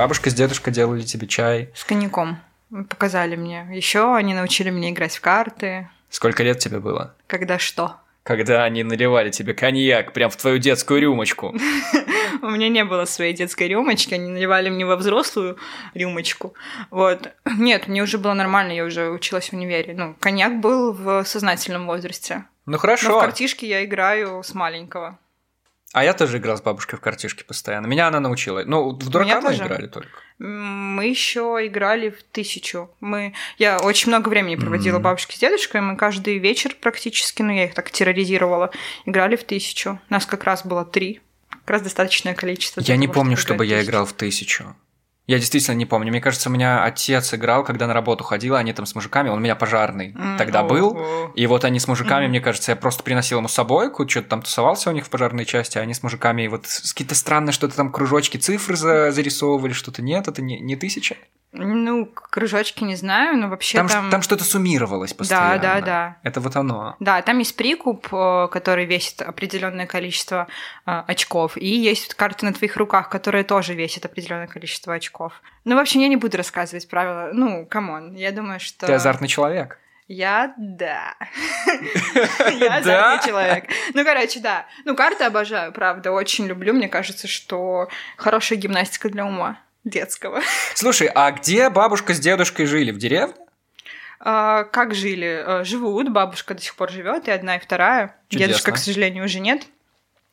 Бабушка с дедушкой делали тебе чай. С коньяком. Показали мне. Еще они научили меня играть в карты. Сколько лет тебе было? Когда что? Когда они наливали тебе коньяк прям в твою детскую рюмочку. У меня не было своей детской рюмочки, они наливали мне во взрослую рюмочку. Вот. Нет, мне уже было нормально, я уже училась в универе. Ну, коньяк был в сознательном возрасте. Ну хорошо. Но в картишке я играю с маленького. А я тоже играл с бабушкой в картишки постоянно. Меня она научила. Ну, в дурака мы играли только. Мы еще играли в тысячу. Мы... Я очень много времени проводила Мгм. бабушки с дедушкой. Мы каждый вечер практически, ну, я их так терроризировала, играли в тысячу. Нас как раз было три. Как раз достаточное количество. Я не помню, чтобы я играл в тысячу. Я действительно не помню. Мне кажется, у меня отец играл, когда на работу ходил, они там с мужиками, он у меня пожарный М, тогда о, был. о. И вот они с мужиками, Мгм. мне кажется, я просто приносил ему с собой, что-то там тусовался у них в пожарной части, а они с мужиками вот с- какие-то странные что-то там кружочки, цифры за- зарисовывали, что-то нет, это не, не тысяча. Ну, кружочки не знаю, но вообще Там, там... там что-то суммировалось постоянно. Да, да, да. Это вот оно. Да, там есть прикуп, э, который весит определенное количество э, очков, и есть карты на твоих руках, которые тоже весят определенное количество очков. Ну, в общем, я не буду рассказывать правила. Ну, come on, я думаю, что... Ты азартный человек. Я да. Я азартный человек. Ну, короче, да. Ну, карты обожаю, правда, очень люблю. Мне кажется, что хорошая гимнастика для ума детского. Слушай, а где бабушка с дедушкой жили? В деревне? А, Как жили? Э, Живут, бабушка до сих пор живет, и одна, и вторая. Чудесно. Дедушка, к сожалению, уже нет.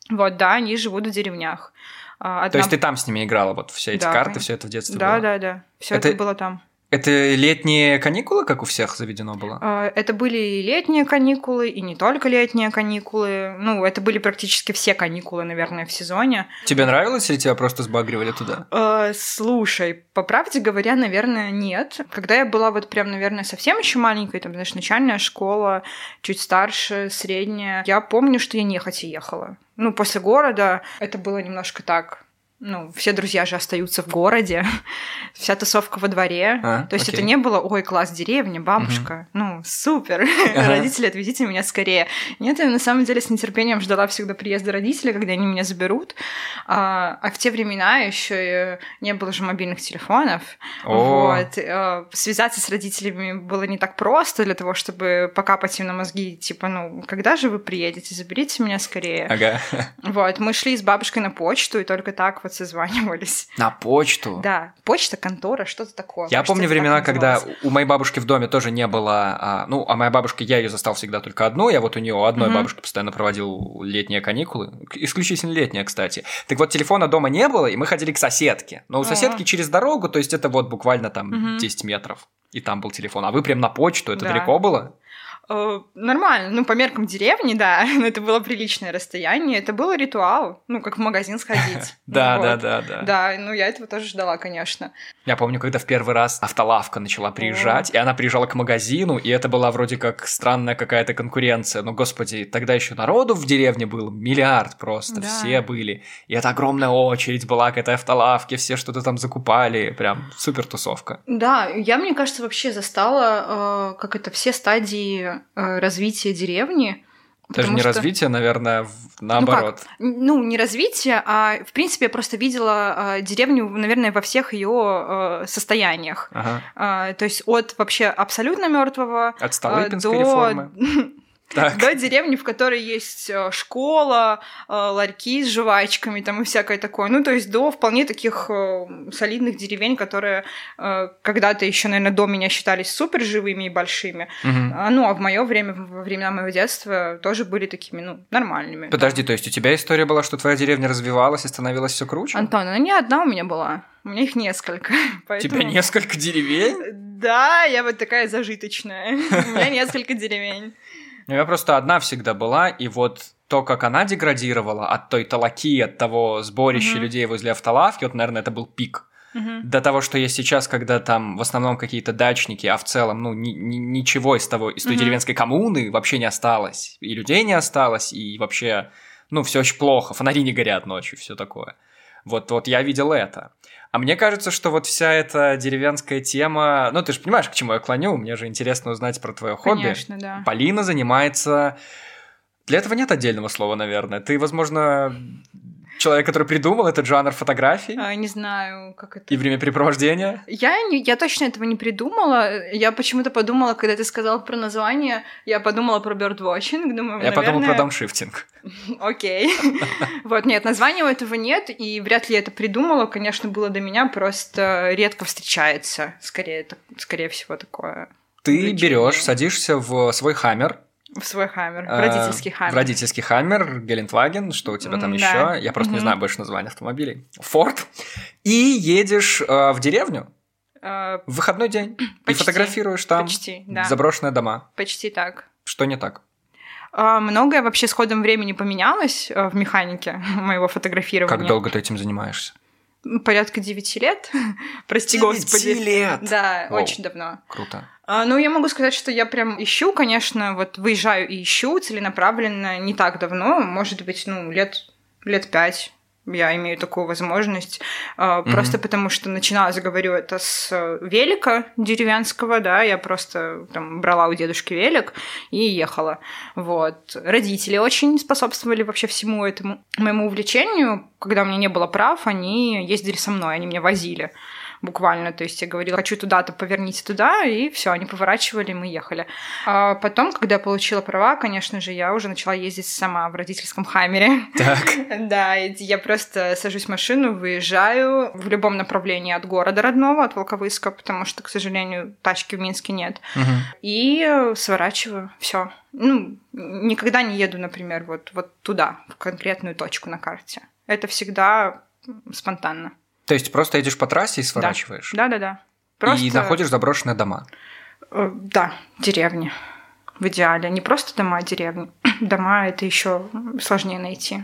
Вот, да, они живут в деревнях. А, То одна- есть ты там с ними играла, вот все эти Да, карты, конечно. все это в детстве Да, было? да, да. Все Это- это... было там. Это летние каникулы, как у всех заведено было? А, Это были и летние каникулы, и не только летние каникулы. Ну, это были практически все каникулы, наверное, в сезоне. Тебе нравилось или тебя просто сбагривали туда? Э, слушай, по правде говоря, наверное, нет. Когда я была вот прям, наверное, совсем еще маленькой, там, знаешь, начальная школа, чуть старше, средняя, я помню, что я нехотя ехала. Ну, после города это было немножко так. Ну, все друзья же остаются в городе, вся тусовка во дворе. А, То есть окей. это не было, ой, класс, деревня, бабушка, ну, супер, Ага. родители, отвезите меня скорее. Нет, я на самом деле с нетерпением ждала всегда приезда родителей, когда они меня заберут. А, а в те времена еще не было же мобильных телефонов. О. Вот. э, Связаться с родителями было не так просто для того, чтобы покапать им на мозги, типа, ну, когда же вы приедете, заберите меня скорее. Ага. Вот, мы шли с бабушкой на почту и только так вот созванивались. На почту. Да, почта, контора, что-то такое. Я Кажется, помню времена, когда у моей бабушки в доме тоже не было, а, ну, а моя бабушка, я ее застал всегда только одну, я вот у нее одной Мгм. бабушки постоянно проводил летние каникулы, исключительно летние, кстати. Так вот, телефона дома не было, и мы ходили к соседке. Но у А. соседки через дорогу, то есть это вот буквально там Мгм. 10 метров, и там был телефон. А вы прям на почту, это Да. далеко было? Э, Нормально, ну, по меркам деревни, да, но это было приличное расстояние, это был ритуал, ну, как в магазин сходить. Да, да, да, да. Да, ну, я этого тоже ждала, конечно. Я помню, когда в первый раз автолавка начала приезжать, и она приезжала к магазину, и это была вроде как странная какая-то конкуренция. Но, господи, тогда еще народу в деревне был миллиард просто, все были. И это огромная очередь была к этой автолавке, все что-то там закупали, прям супер тусовка. Да, я, мне кажется, вообще застала, э, как это, все стадии э, развития деревни. Даже не что- развитие, наверное, наоборот. Ну, не развитие, а, в принципе, я просто видела э, деревню, наверное, во всех ее состояниях. Ага. То есть от вообще абсолютно мертвого От Столыпинской до... реформы. Так. до деревни, в которой есть э, школа, э, ларьки с жвачками там и всякое такое. Ну, то есть до вполне таких э, солидных деревень, которые когда-то еще, наверное, до меня считались супер живыми и большими. А, ну, а в мое время, во времена моего детства, тоже были такими, ну, нормальными. Подожди, то есть у тебя история была, что твоя деревня развивалась и становилась все круче? Антон, она не одна у меня была. У меня их несколько. У Поэтому... тебя несколько деревень? Да, я вот такая зажиточная. У меня несколько деревень. У меня просто одна всегда была, и вот то, как она деградировала от той толоки, от того сборища Мгм. людей возле автолавки, вот, наверное, это был пик. Мгм. До того, что есть сейчас, когда там в основном какие-то дачники, а в целом, ну, ни- ни- ничего из того, из той Мгм. деревенской коммуны вообще не осталось. И людей не осталось, и вообще, ну, все очень плохо, фонари не горят ночью, все такое. Вот, вот я видел это. А мне кажется, что вот вся эта деревенская тема... Ну, ты же понимаешь, к чему я клоню. Мне же интересно узнать про твое хобби. Конечно, да. Полина занимается... Для этого нет отдельного слова, наверное. Ты, возможно, человек, который придумал этот жанр фотографий А, не знаю, как это... и времяпрепровождения. Я, не, я точно этого не придумала. Я почему-то подумала, когда ты сказал про название, я подумала про birdwatching. Думаю, Я подумал про наверное, дауншифтинг. Окей. Вот, нет, названия у этого нет, и вряд ли я это придумала. Конечно, было до меня, просто редко встречается. Скорее, это, скорее всего, такое Ты берешь, садишься в свой хаммер, в свой хаммер, в э, родительский хаммер. в родительский хаммер, Гелендваген, что у тебя там еще? Я просто не знаю больше названий автомобилей. Форд. И едешь э, в деревню Э, в выходной день и фотографируешь там Почти, да. заброшенные дома. Почти так. Что не так? Многое вообще с ходом времени поменялось в механике моего фотографирования. Как долго ты этим занимаешься? Порядка 9 лет. Прости, господи. лет! Да, Вау. очень давно. Круто. А, Ну, я могу сказать, что я прям ищу, конечно, вот выезжаю и ищу целенаправленно не так давно, может быть, ну, лет, лет пять я имею такую возможность, Мгм. просто потому что начинала, говорю, это с э, велика деревенского, да, я просто там брала у дедушки велик и ехала, вот. Родители очень способствовали вообще всему этому моему увлечению, когда у меня не было прав, они ездили со мной, они меня возили буквально. То есть я говорила, хочу туда-то, поверните туда, и все, они поворачивали, мы ехали. А потом, когда я получила права, конечно же, я уже начала ездить сама в родительском хаммере. Так. Да, я просто сажусь в машину, выезжаю в любом направлении от города родного, от Волковыска, потому что, к сожалению, тачки в Минске нет. И сворачиваю, все. Ну, никогда не еду, например, вот, вот туда, в конкретную точку на карте. Это всегда спонтанно. То есть просто едешь по трассе и сворачиваешь? Да-да-да. И находишь заброшенные дома. Э, Да, деревни. В идеале. Не просто дома, а деревни. Дома это еще сложнее найти.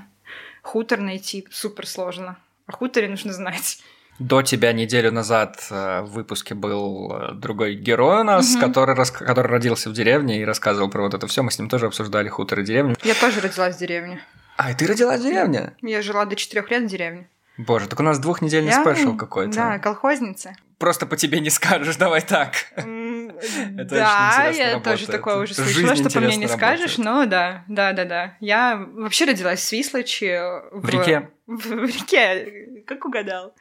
Хутор найти супер сложно. О хуторе нужно знать. До тебя неделю назад э, в выпуске был э, другой герой у нас, Мгм. который, рас- который родился в деревне и рассказывал про вот это все. Мы с ним тоже обсуждали хутор и деревню. Я тоже родилась в деревне. А, и ты родилась в деревне? Я жила до четырех лет в деревне. Боже, так у нас двухнедельный Я- спешл какой-то. Да, колхозница. Просто по тебе не скажешь, давай так. Это Да, я работает. тоже такое уже слышала, что по мне не интересно скажешь, но да, да, да, да. Я вообще родилась в Свислочи. В реке. В, в реке, как угадал.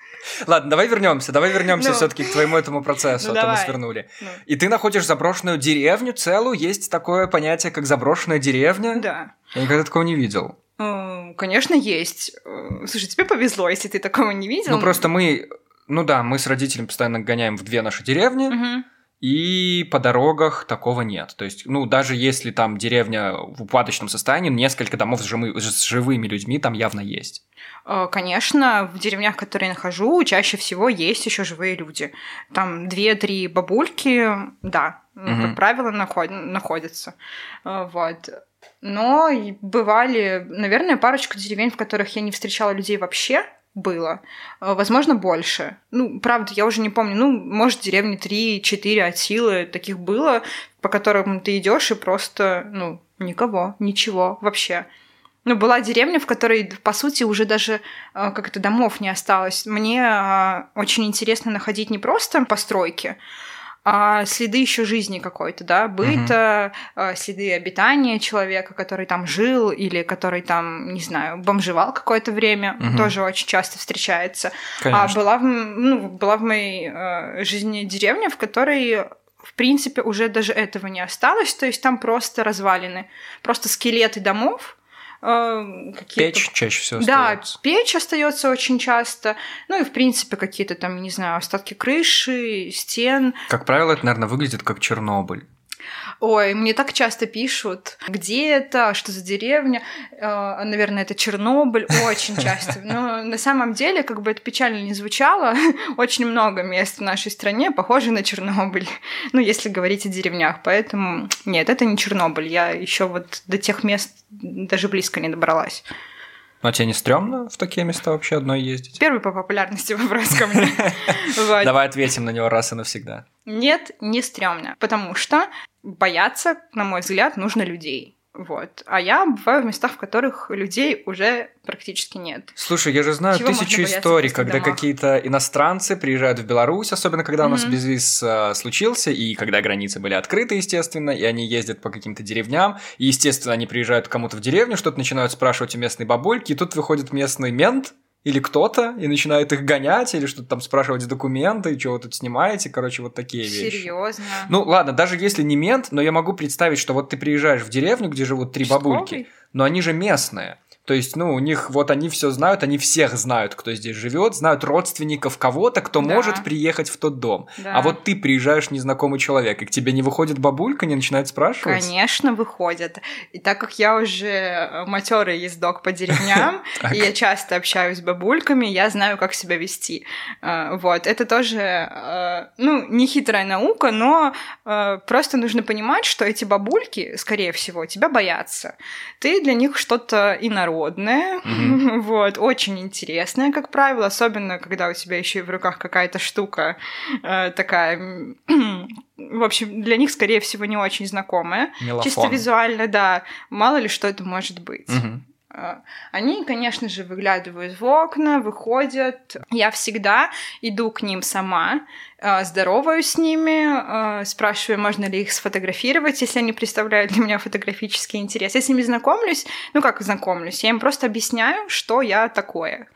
Ладно, давай вернемся, давай вернемся Ну. все-таки к твоему этому процессу, Ну, а то мы свернули. Ну, И ты находишь заброшенную деревню целую, есть такое понятие, как заброшенная деревня. да. Я никогда такого не видел. Э, Конечно, есть. Э, Слушай, тебе повезло, если ты такого не видел. Ну просто мы, ну да, мы с родителями постоянно гоняем в две наши деревни, Мгм. И по дорогах такого нет. То есть, ну даже если там деревня в упадочном состоянии, несколько домов с, живыми- с живыми людьми там явно есть. Э, Конечно, в деревнях, которые я нахожу, чаще всего есть еще живые люди. Там две-три бабульки, да, Мгм. как правило, наход- находятся. Э, Вот. Но бывали, наверное, парочку деревень, в которых я не встречала людей вообще, было. Э, Возможно, больше. Ну, правда, я уже не помню. Ну, может, деревни 3-4 от силы таких было, по которым ты идешь и просто, ну, никого, ничего вообще. Ну, была деревня, в которой, по сути, уже даже э, как-то домов не осталось. Мне э, очень интересно находить не просто постройки, а следы еще жизни какой-то, да, быта, э, следы обитания человека, который там жил или который там, не знаю, бомжевал какое-то время, Мгм. тоже очень часто встречается. Конечно. А была в, ну, была в моей э, жизни деревня, в которой в принципе уже даже этого не осталось, то есть там просто развалины, просто скелеты домов, э, какие-то Печь чаще всего да, остается. печь остается очень часто. Ну и, в принципе, какие-то там, не знаю, остатки крыши, стен. Как правило, это, наверное, выглядит как Чернобыль. Ой, мне так часто пишут, где это, что за деревня. Э, наверное, это Чернобыль. Очень часто. Но на самом деле, как бы это печально не звучало, очень много мест в нашей стране похожи на Чернобыль. Ну, если говорить о деревнях. Поэтому нет, это не Чернобыль. Я еще вот до тех мест даже близко не добралась. Ну, а тебе не стрёмно в такие места вообще одной ездить? Первый по популярности вопрос ко мне. Давай ответим на него раз и навсегда. Нет, не стрёмно, потому что бояться, на мой взгляд, нужно людей. Вот. А я бываю в местах, в которых людей уже практически нет. Слушай, я же знаю Чего тысячу историй, когда какие-то иностранцы приезжают в Беларусь, особенно когда у нас безвиз э, случился, и когда границы были открыты, естественно, и они ездят по каким-то деревням, и, естественно, они приезжают к кому-то в деревню, что-то начинают спрашивать у местной бабульки, и тут выходит местный мент, или кто-то, и начинает их гонять, или что-то там спрашивать документы, что вы тут снимаете, короче, вот такие вещи. Серьезно. Ну, ладно, даже если не мент, но я могу представить, что вот ты приезжаешь в деревню, где живут три бабульки, но они же местные. То есть, ну, у них вот они все знают, они всех знают, кто здесь живет, знают родственников кого-то, кто Да. может приехать в тот дом. Да. А вот ты приезжаешь незнакомый человек, и к тебе не выходит бабулька, не начинает спрашивать. Конечно, выходят. И так как я уже матерый ездок по деревням, и я часто общаюсь с бабульками, я знаю, как себя вести. Э, Вот, это тоже, э, ну, не хитрая наука, но э, просто нужно понимать, что эти бабульки, скорее всего, тебя боятся. Ты для них что-то инородное, Мгм. вот, очень интересное, как правило, особенно когда у тебя еще и в руках какая-то штука э, такая, в общем, для них, скорее всего, не очень знакомая. Мелофон. Чисто визуально, да. Мало ли что это может быть. А, Они, конечно же, выглядывают в окна, выходят. Я всегда иду к ним сама, здороваюсь с ними, а, спрашиваю, можно ли их сфотографировать, если они представляют для меня фотографический интерес. Я с ними знакомлюсь, ну как знакомлюсь, я им просто объясняю, что я такое.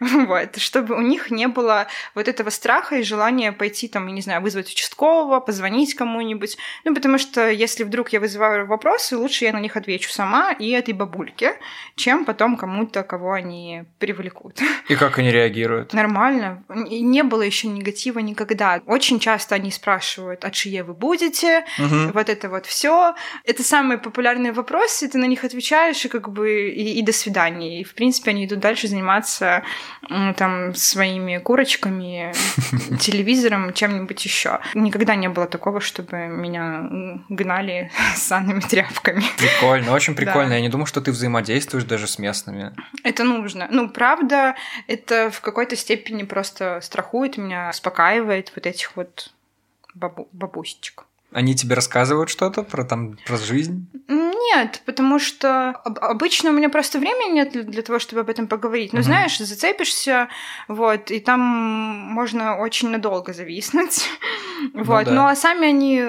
Вот, чтобы у них не было вот этого страха и желания пойти там, я не знаю, вызвать участкового, позвонить кому-нибудь. Ну, потому что если вдруг я вызываю вопросы, лучше я на них отвечу сама и этой бабульке, чем потом кому-то, кого они привлекут. И как они реагируют? Нормально. Не было еще негатива никогда. Очень часто они спрашивают, а чье вы будете? Мгм. Вот это вот все. Это самые популярные вопросы, ты на них отвечаешь, и как бы и, и до свидания. И, в принципе, они идут дальше заниматься м, там своими курочками, телевизором, чем-нибудь еще. Никогда не было такого, чтобы меня гнали с санными тряпками. Прикольно, очень прикольно. Да. Я не думал, что ты взаимодействуешь даже с местными. Это нужно. Ну, правда, это в какой-то степени просто страхует меня, успокаивает вот этих вот бабу- бабусечек. Они тебе рассказывают что-то про там про жизнь? Нет, потому что об- обычно у меня просто времени нет для- того, чтобы об этом поговорить. Ну, Мгм. знаешь, зацепишься, вот, и там можно очень надолго зависнуть. вот. да. Ну, а сами они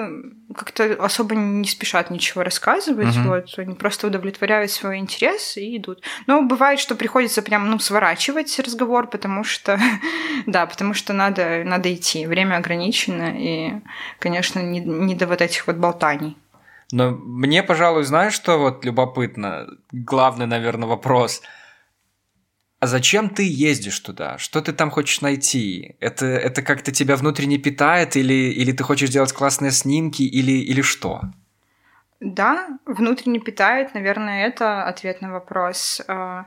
как-то особо не спешат ничего рассказывать. Мгм. Вот. Они просто удовлетворяют свой интерес и идут. Но бывает, что приходится прям, ну, сворачивать разговор, потому что, да, потому что надо, надо идти. Время ограничено, и, конечно, не, не до вот этих вот болтаний. Но мне, пожалуй, знаешь, что вот любопытно? Главный, наверное, вопрос. А зачем ты ездишь туда? Что ты там хочешь найти? Это, это как-то тебя внутренне питает? Или, или ты хочешь делать классные снимки? Или, или что? Да, внутренне питает, наверное, это ответ на вопрос. А,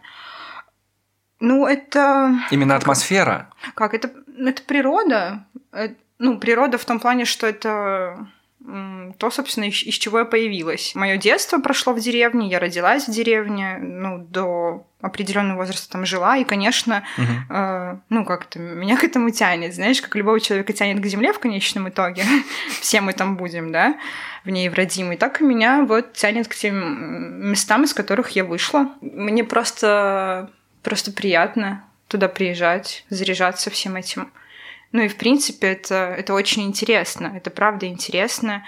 Ну, это Именно атмосфера? как это? Это природа. Э, Ну, природа в том плане, что это то, собственно, из, из чего я появилась. Мое детство прошло в деревне, я родилась в деревне, ну, до определенного возраста там жила, и, конечно, Мгм. э, ну, как-то меня к этому тянет, знаешь, как любого человека тянет к земле в конечном итоге. Все мы там будем, да, в ней в родимой. Так и меня вот тянет к тем местам, из которых я вышла. Мне просто, просто приятно туда приезжать, заряжаться всем этим. Ну и, в принципе, это, это очень интересно. Это правда интересно.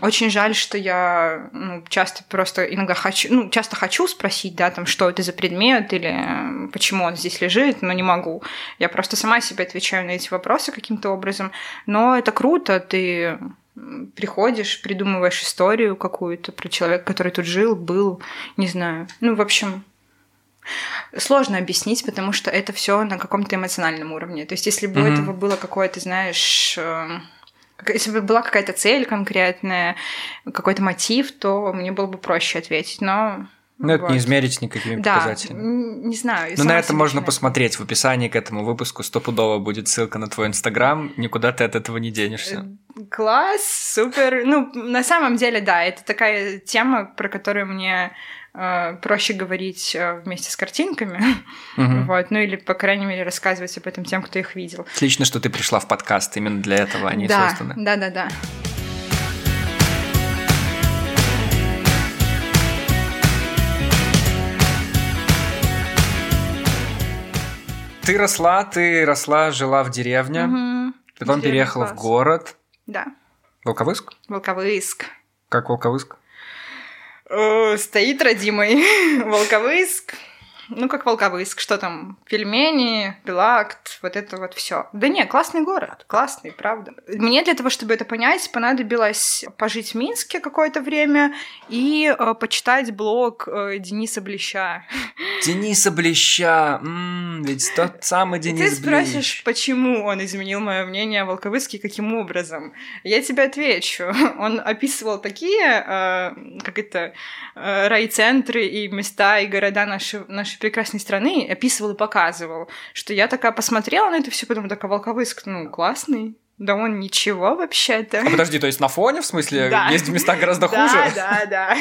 Очень жаль, что я ну, часто просто иногда хочу, ну, часто хочу спросить, да, там, что это за предмет или э, почему он здесь лежит, но не могу. Я просто сама себе отвечаю на эти вопросы каким-то образом. Но это круто, ты приходишь, придумываешь историю какую-то про человека, который тут жил, был, не знаю. Ну, в общем, сложно объяснить, потому что это все на каком-то эмоциональном уровне. То есть, если бы у Мгм. этого было какое-то, знаешь, э, если бы была какая-то цель конкретная, какой-то мотив, то мне было бы проще ответить. Но Ну, это вот. не измерить никакими Да, показателями. не знаю. Ну, сама на это можно посмотреть в описании к этому выпуску. Стопудово будет ссылка на твой инстаграм. Никуда ты от этого не денешься. Э, Класс, супер. Ну, на самом деле, да, это такая тема, про которую мне Э, проще говорить э, вместе с картинками, угу. вот, ну или, по крайней мере, рассказывать об этом тем, кто их видел. Отлично, что ты пришла в подкаст, именно для этого а они да, созданы. Да, да, да. Ты росла, ты росла, жила в деревне, угу. потом Деревня переехала класс. в город. Да. Волковыск? Волковыск. Как Волковыск? Э, Стоит родимый Волковыск. Ну, как Волковыск, что там? Пельмени, пилакт, вот это вот все. Да не, классный город, классный, правда. Мне для того, чтобы это понять, понадобилось пожить в Минске какое-то время и э, почитать блог э, Дениса Блеща. Дениса Блеща. Ведь тот самый Денис ты спросишь, Блещ. почему он изменил мое мнение о Волковыске, каким образом? Я тебе отвечу. Он описывал такие, э, как это, э, райцентры и места, и города нашей, нашей прекрасной страны, описывал и показывал, что я такая посмотрела на это все, потом такая, Волковыск, ну, классный. Да он ничего вообще-то. А подожди, то есть на фоне, в смысле, Да. есть места гораздо Да, хуже? да, да.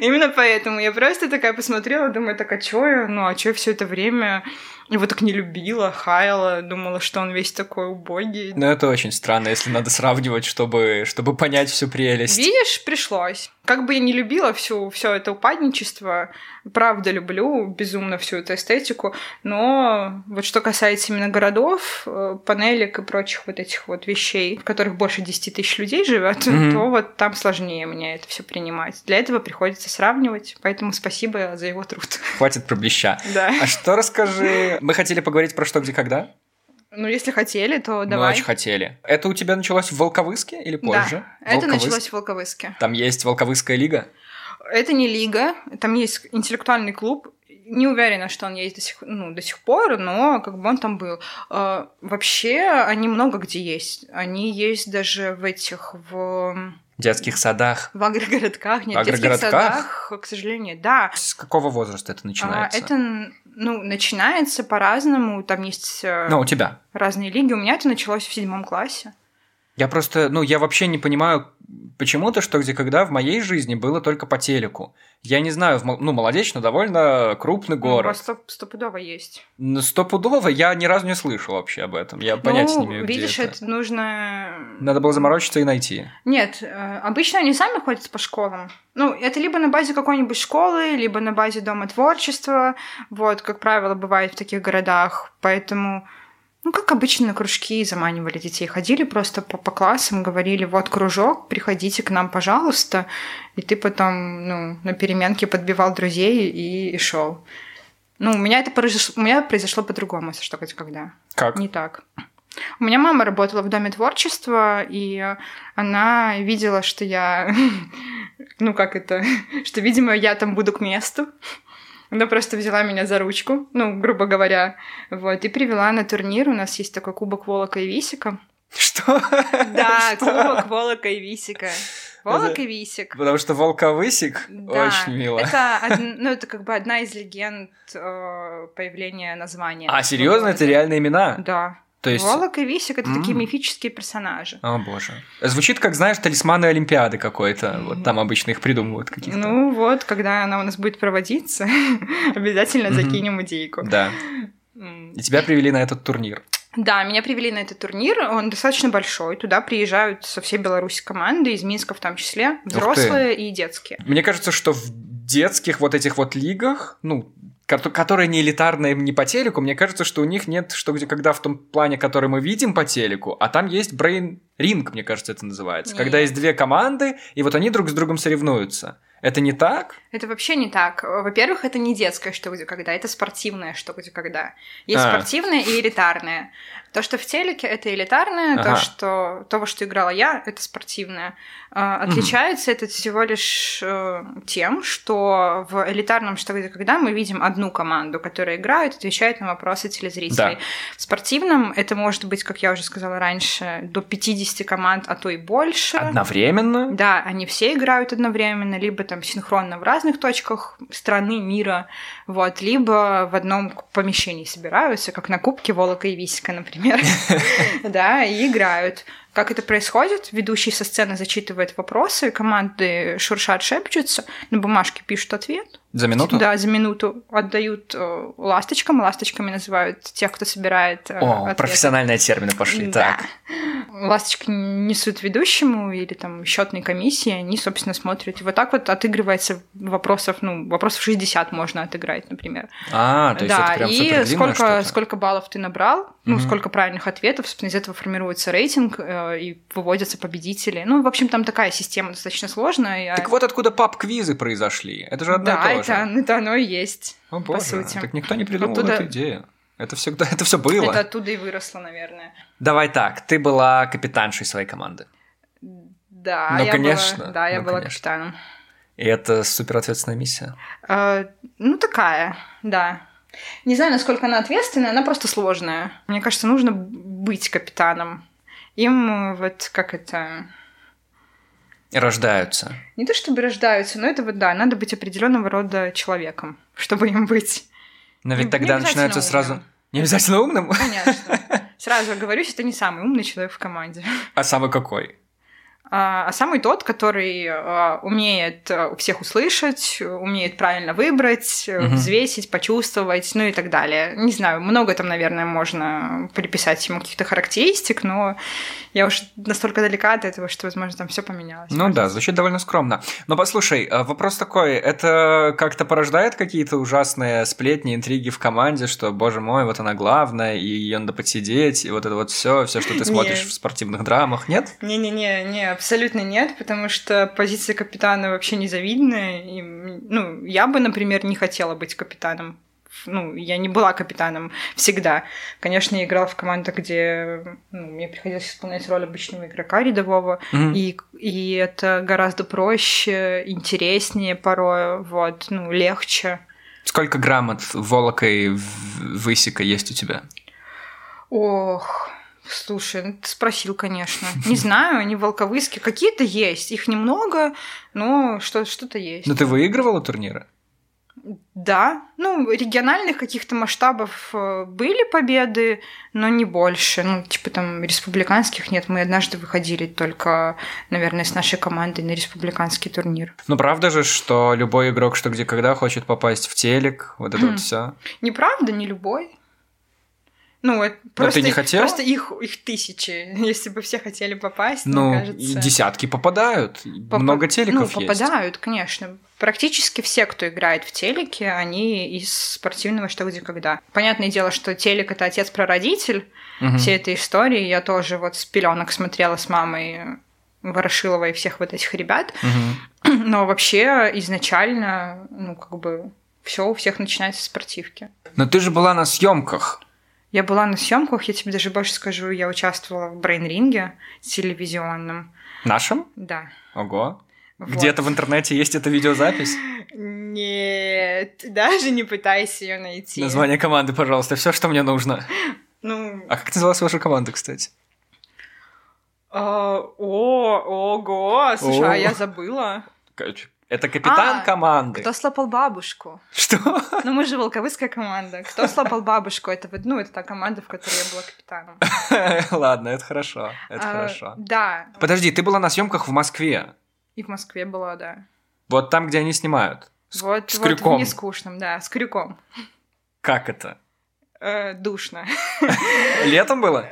Именно поэтому я просто такая посмотрела, думаю, так а чё я, ну а чё все это время его так не любила, хаяла, думала, что он весь такой убогий. Ну, это очень странно, если надо сравнивать, чтобы, чтобы понять всю прелесть. Видишь, пришлось. Как бы я не любила всю, все это упадничество, правда люблю безумно всю эту эстетику, но вот что касается именно городов, э, панелек и прочих вот этих вот вещей, в которых больше 10 тысяч людей живет, Мгм. то вот там сложнее мне это все принимать. Для этого приходится сравнивать, поэтому спасибо за его труд. Хватит про Блеща. Да. А что расскажи? Мы хотели поговорить про что, где, когда? Ну, если хотели, то Мы давай. очень хотели. Это у тебя началось в Волковыске или позже? Да, это Волковыск. началось в Волковыске. Там есть Волковыская лига? Это не лига, там есть интеллектуальный клуб. Не уверена, что он есть до сих, ну, до сих пор, но как бы он там был. Э, вообще, они много где есть. Они есть даже в этих, В детских садах. в агрогородках. Нет, В в детских агрогородках? садах, к сожалению. Да. С какого возраста это А, начинается? это, ну, начинается по-разному. Там есть э, Ну, у тебя. разные лиги. У меня это началось в седьмом классе. Я просто, ну, я вообще не понимаю, почему-то, что где когда в моей жизни было только по телеку. Я не знаю, в ну, Молодечно довольно крупный Ну, у город. вас стоп- стопудово есть. Стопудово я ни разу не слышал вообще об этом. Я понятия ну, не имею, где видишь, это. это нужно Надо было заморочиться и найти. Нет, э, обычно они сами ходят по школам. Ну, это либо на базе какой-нибудь школы, либо на базе Дома творчества. Вот, как правило, бывает в таких городах. Поэтому, ну, как обычно, на кружки заманивали детей. Ходили просто по, по классам, говорили, вот кружок, приходите к нам, пожалуйста. И ты потом, ну, на переменке подбивал друзей и, шел. Ну, у меня это произошло, у меня произошло по-другому, если что, хоть когда. Как? Не так. У меня мама работала в Доме творчества, и она видела, что я... Ну, как это? Что, видимо, я там буду к месту. Она просто взяла меня за ручку, ну, грубо говоря, вот, и привела на турнир. У нас есть такой кубок Волока и Висика. Что? Да, Что? кубок Волока и Висика. Волок Это- и Висик. Потому что Волковысик Да, очень мило. Это, од- ну, это как бы одна из легенд э, появления названия. А, серьезно, это реальные имена? Да. То есть... Волок и Висик это такие М. мифические персонажи. О, боже. Звучит, как, знаешь, талисманы Олимпиады какой-то. Вот там обычно их придумывают каких-то. Ну вот, когда она у нас будет проводиться, обязательно Мгм. закинем идейку. Да. М. И тебя привели на этот турнир. Да, меня привели на этот турнир, он достаточно большой. Туда приезжают со всей Беларуси команды, из Минска в том числе, взрослые и детские. Мне кажется, что в детских вот этих вот лигах, ну, которые не элитарные не по телеку, мне кажется, что у них нет что где когда в том плане, который мы видим по телеку, а там есть брейн ринг, мне кажется, это называется. Когда Нет. есть две команды, и вот они друг с другом соревнуются. Это не так? Это вообще не так. Во-первых, это не детское что где когда, это спортивное что где когда. Есть А. спортивное и элитарное. То, что в телеке, это элитарное, Ага. то, что то, во что играла я, это спортивное. А, Отличается это всего лишь э, тем, что в элитарном что где когда мы видим одну команду, которая играет, отвечает на вопросы телезрителей. Да. В спортивном это может быть, как я уже сказала раньше, до 50 команд, а то и больше. Одновременно? Да, они все играют одновременно, либо там синхронно в разных точках страны, мира, вот, либо в одном помещении собираются, как на Кубке Волока и Висика, например, да, и играют. Как это происходит? Ведущий со сцены зачитывает вопросы, команды шуршат, шепчутся, на бумажке пишут ответ, За минуту? Да, за минуту отдают э, ласточкам. Ласточками называют тех, кто собирает э, О, ответы. профессиональные термины пошли. Да. Так. Ласточки несут ведущему или там счетной комиссии, они, собственно, смотрят. И вот так вот отыгрывается вопросов, ну, вопросов 60 можно отыграть, например. А, то есть да, это прям и сколько, сколько баллов ты набрал, ну, Мгм. сколько правильных ответов, собственно, из этого формируется рейтинг э, и выводятся победители. Ну, в общем, там такая система достаточно сложная. Так вот откуда пап-квизы произошли. Это же одно да, и то же. это, это оно и есть. О, боже, сути. Так никто не придумал Оттуда- эту идею. Это всегда, это все было. Это оттуда и выросло, наверное. Давай так, ты была капитаншей своей команды. Да, Ну, я конечно, была, да, я ну, была конечно. капитаном. И это супер ответственная миссия. Э, ну, такая, да. Не знаю, насколько она ответственная, она просто сложная. Мне кажется, нужно быть капитаном. Им э, вот как это... Рождаются. Не то чтобы рождаются, но это вот, да, надо быть определенного рода человеком, чтобы им быть. Но ведь Не тогда обязательно начинаются сразу... умным. Не обязательно умным, Конечно. Сразу оговорюсь, это не самый умный человек в команде. а самый какой? А а самый тот, который а, умеет а, всех услышать, умеет правильно выбрать, э, Мгм. взвесить, почувствовать, ну и так далее. Не знаю, много там, наверное, можно приписать ему каких-то характеристик, но я уж настолько далека от этого, что, возможно, там все поменялось. Ну да, звучит довольно скромно. Но послушай, а, вопрос такой, это как-то порождает какие-то ужасные сплетни, интриги в команде, что, боже мой, вот она главная, и ее надо подсидеть, и вот это вот все, все, что ты смотришь Нет. в спортивных драмах, нет? Не-не-не, не, абсолютно нет, потому что позиция капитана вообще незавидная. И, ну, я бы, например, не хотела быть капитаном. Ну, я не была капитаном всегда. Конечно, я играла в командах, где ну, мне приходилось исполнять роль обычного игрока рядового, Мгм. и, и это гораздо проще, интереснее порой, вот, ну, легче. Сколько грамот волокой в- высека есть у тебя? Ох, слушай, ну ты спросил, конечно. Не знаю, они волковыски. Какие-то есть. Их немного, но что- что-то есть. Ну ты выигрывала турниры? Да, ну, региональных каких-то масштабов э, были победы, но не больше. Ну, типа там республиканских нет. Мы однажды выходили только, наверное, с нашей командой на республиканский турнир. Ну правда же, что любой игрок что где когда хочет попасть в телек, вот это вот все. Неправда, не любой. Ну, это просто, не хотела? просто их, их тысячи. Если бы все хотели попасть, Ну, мне кажется... десятки попадают. Попа- Много телеков ну, есть. попадают, конечно. Практически все, кто играет в телеке, они из спортивного «Что, где, когда». Понятное дело, что телек — это отец-прародитель Мгм. всей этой истории. Я тоже вот с пеленок смотрела с мамой Ворошилова и всех вот этих ребят. Мгм. Но вообще изначально, ну, как бы, все у всех начинается с спортивки. Но ты же была на съемках. Я была на съемках, я тебе даже больше скажу, я участвовала в брейн-ринге телевизионном. Нашим? Да. Ого. Вот. Где-то в интернете есть эта видеозапись? Нет, даже не пытайся ее найти. Название команды, пожалуйста, все, что мне нужно. Ну, А как называлась ваша команда, кстати? а, о, ого, слушай, а я забыла. Это капитан А, команды. Кто слопал бабушку? Что? Ну, мы же волковыская команда. Кто слопал бабушку? Это ну, это та команда, в которой я была капитаном. Ладно, это хорошо. Это А, хорошо. Да. Подожди, ты была на съемках в Москве. И в Москве была, да. Вот там, где они снимают. С, Вот, с вот крюком. в нескучном, да, с крюком. Как это? Э, душно. Летом было?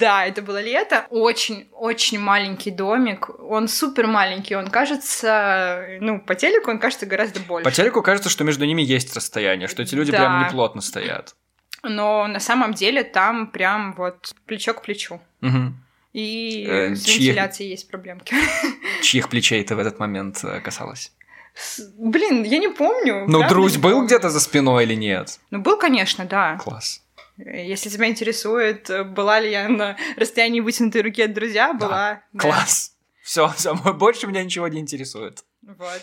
Да, это было лето. Очень, очень маленький домик. Он супер маленький. Он кажется, ну, по телеку он кажется гораздо больше. По телеку кажется, что между ними есть расстояние, что эти люди Да. прям не плотно стоят. Но на самом деле там прям вот плечо к плечу. Мгм. И Э, с чьи- вентиляцией есть проблемки. Чьих плечей ты в этот момент э, касалась? С- Блин, я не помню. Ну, друзь был где-то за спиной или нет? Ну, был, конечно, да. Класс. Если тебя интересует, была ли я на расстоянии вытянутой руки от друзья, была. да. Класс. Все, больше меня ничего не интересует. Вот.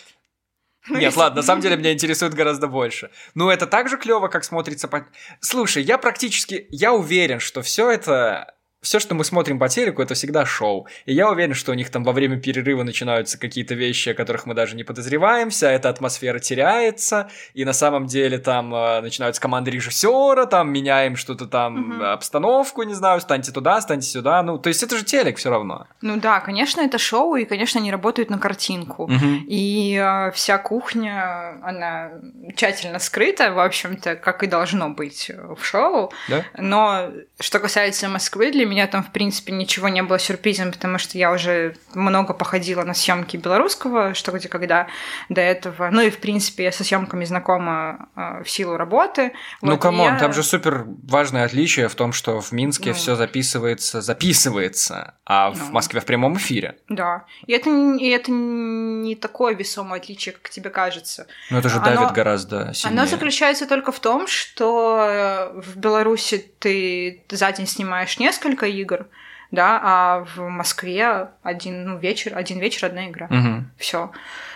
Ну, Нет, ладно, на самом деле меня интересует гораздо больше. Ну, это так же клево, как смотрится по... Слушай, я практически... Я уверен, что все это все, что мы смотрим по телеку, это всегда шоу. И я уверен, что у них там во время перерыва начинаются какие-то вещи, о которых мы даже не подозреваем, вся эта атмосфера теряется, и на самом деле там э, начинаются команды режиссера, там меняем что-то там, Мгм. обстановку, не знаю, станьте туда, станьте сюда. Ну, то есть это же телек все равно. Ну да, конечно, это шоу, и, конечно, они работают на картинку. Мгм. И э, вся кухня, она тщательно скрыта, в общем-то, как и должно быть э, в шоу. Да? Но что касается Москвы, для меня там, в принципе, ничего не было сюрпризом, потому что я уже много походила на съемки белорусского, что где когда до этого. Ну и, в принципе, я со съемками знакома э, в силу работы. Ну, Вот, come on, я- там же супер важное отличие в том, что в Минске Ну. все записывается, записывается, а в Ну. Москве в прямом эфире. Да. И это, и это не такое весомое отличие, как тебе кажется. Ну, это же Оно- давит гораздо сильнее. Оно заключается только в том, что э, в Беларуси ты за день снимаешь несколько игр, да, а в Москве один ну, вечер, один вечер, одна игра. Мгм. Все.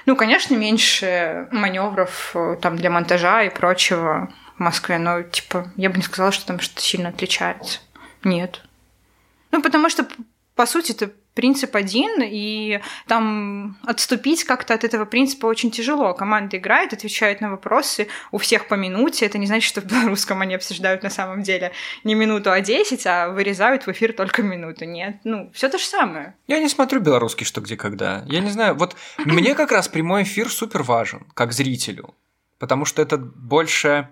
Ну, конечно, меньше маневров э, там для монтажа и прочего в Москве, но типа я бы не сказала, что там что-то сильно отличается. Нет. Ну, потому что, по сути, это принцип один, и там отступить как-то от этого принципа очень тяжело. Команда играет, отвечает на вопросы, у всех по минуте. Это не значит, что в белорусском они обсуждают на самом деле не минуту, а десять, а вырезают в эфир только минуту. Нет, ну, все то же самое. Я не смотрю белорусский «Что, где, когда». Я не знаю, вот мне как раз прямой эфир супер важен, как зрителю. Потому что это больше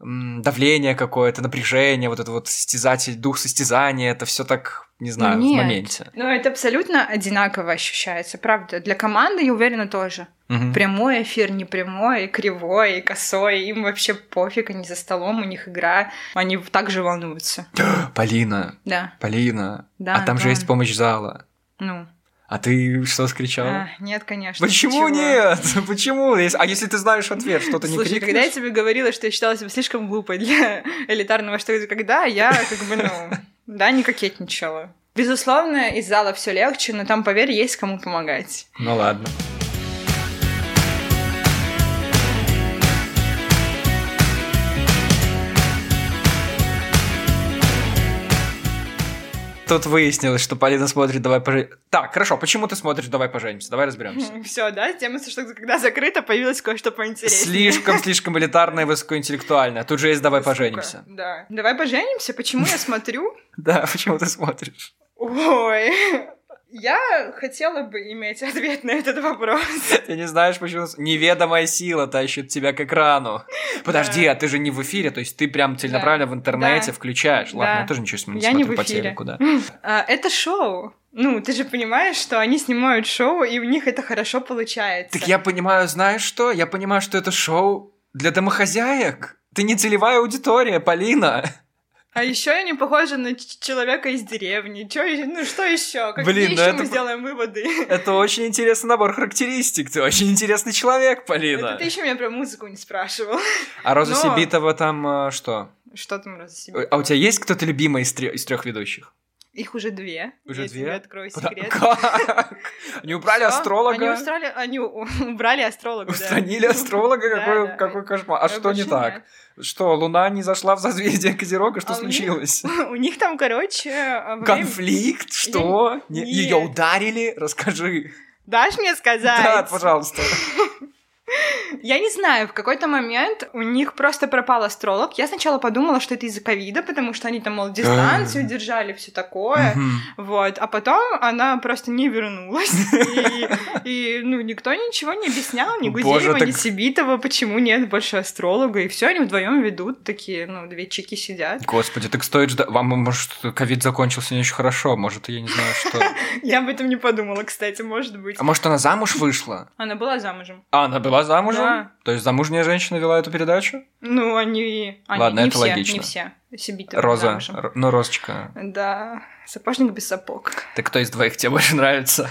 давление какое-то, напряжение, вот это вот состязатель, дух состязания, это все так, не знаю, Нет. в моменте. Ну, это абсолютно одинаково ощущается, правда. Для команды, я уверена, тоже. Мгм. Прямой эфир, не прямой, кривой, косой. Им вообще пофиг, они за столом, у них игра. Они также волнуются. Полина, Да, Полина, да. а там же Антон. есть помощь зала. Ну, А ты что скричала? а, нет, конечно. Почему нет? Почему? А если ты знаешь ответ, что ты не Слушай, крикнешь? когда я тебе говорила, что я считала себя слишком глупой для элитарного что когда, я как бы, ну, да, не кокетничала. Безусловно, из зала все легче, но там, поверь, есть кому помогать. Ну ладно. Тут выяснилось, что Полина смотрит «Давай поженимся». Так, хорошо, почему ты смотришь «Давай поженимся»? Давай разберемся. Все, да, тема, что когда закрыто, появилось кое-что поинтереснее. Слишком, слишком элитарное высокоинтеллектуальное. Тут же есть «Давай поженимся». Да. Давай поженимся. Почему я смотрю? Да, почему ты смотришь? Ой, я хотела бы иметь ответ на этот вопрос. Ты не знаешь, почему... Неведомая сила тащит тебя к экрану. Подожди, Да. а ты же не в эфире, то есть ты прям целенаправленно в интернете Да. включаешь. Ладно, Да. я тоже ничего не Я смотрю по телеку, да. А, Это шоу. Ну, ты же понимаешь, что они снимают шоу, и у них это хорошо получается. Так я понимаю, знаешь что? Я понимаю, что это шоу для домохозяек. Ты не целевая аудитория, Полина. А еще я не похожа на человека из деревни. Чё, ну что еще? Какие Блин, ну еще это мы сделаем выводы? Это очень интересный набор характеристик. Ты очень интересный человек, Полина. Это ты еще меня про музыку не спрашивал. А Роза Но- Сибитова там э, что? Что там раз себе? А у тебя есть кто-то любимый из, тре- из трех ведущих? Их уже две. Уже я две? тебе открою секрет. Как? Они убрали Всё, астролога? Они, устрали, они убрали астролога, да. Устранили астролога? Да, Какой, да. какой кошмар. А Э, что не больше так? Что, Луна не зашла в созвездие Козерога? Что А у них- случилось? У них там, короче, во время- Конфликт? Что? Я- Не- Ее Нет. ударили? Расскажи. Дашь мне сказать? Да, пожалуйста. Я не знаю, в какой-то момент у них просто пропал астролог. Я сначала подумала, что это из-за ковида, потому что они там, мол, дистанцию держали, все такое. Вот. А потом она просто не вернулась. И, ну, никто ничего не объяснял, ни Гузеева, ни Сибитова, почему нет больше астролога. И все они вдвоем ведут, такие, ну, две чики сидят. Господи, так стоит ждать. Вам, может, ковид закончился не очень хорошо. Может, я не знаю, что. Я об этом не подумала, кстати, может быть. А может, она замуж вышла? Она была замужем. А, она была замужем? Да. То есть замужняя женщина вела эту передачу? Ну, они... они- Ладно, не это все, логично. Не все. Сибитова Роза. замужем. Р- Ну, Розочка. Да, сапожник без сапог. Ты кто из двоих тебе больше нравится?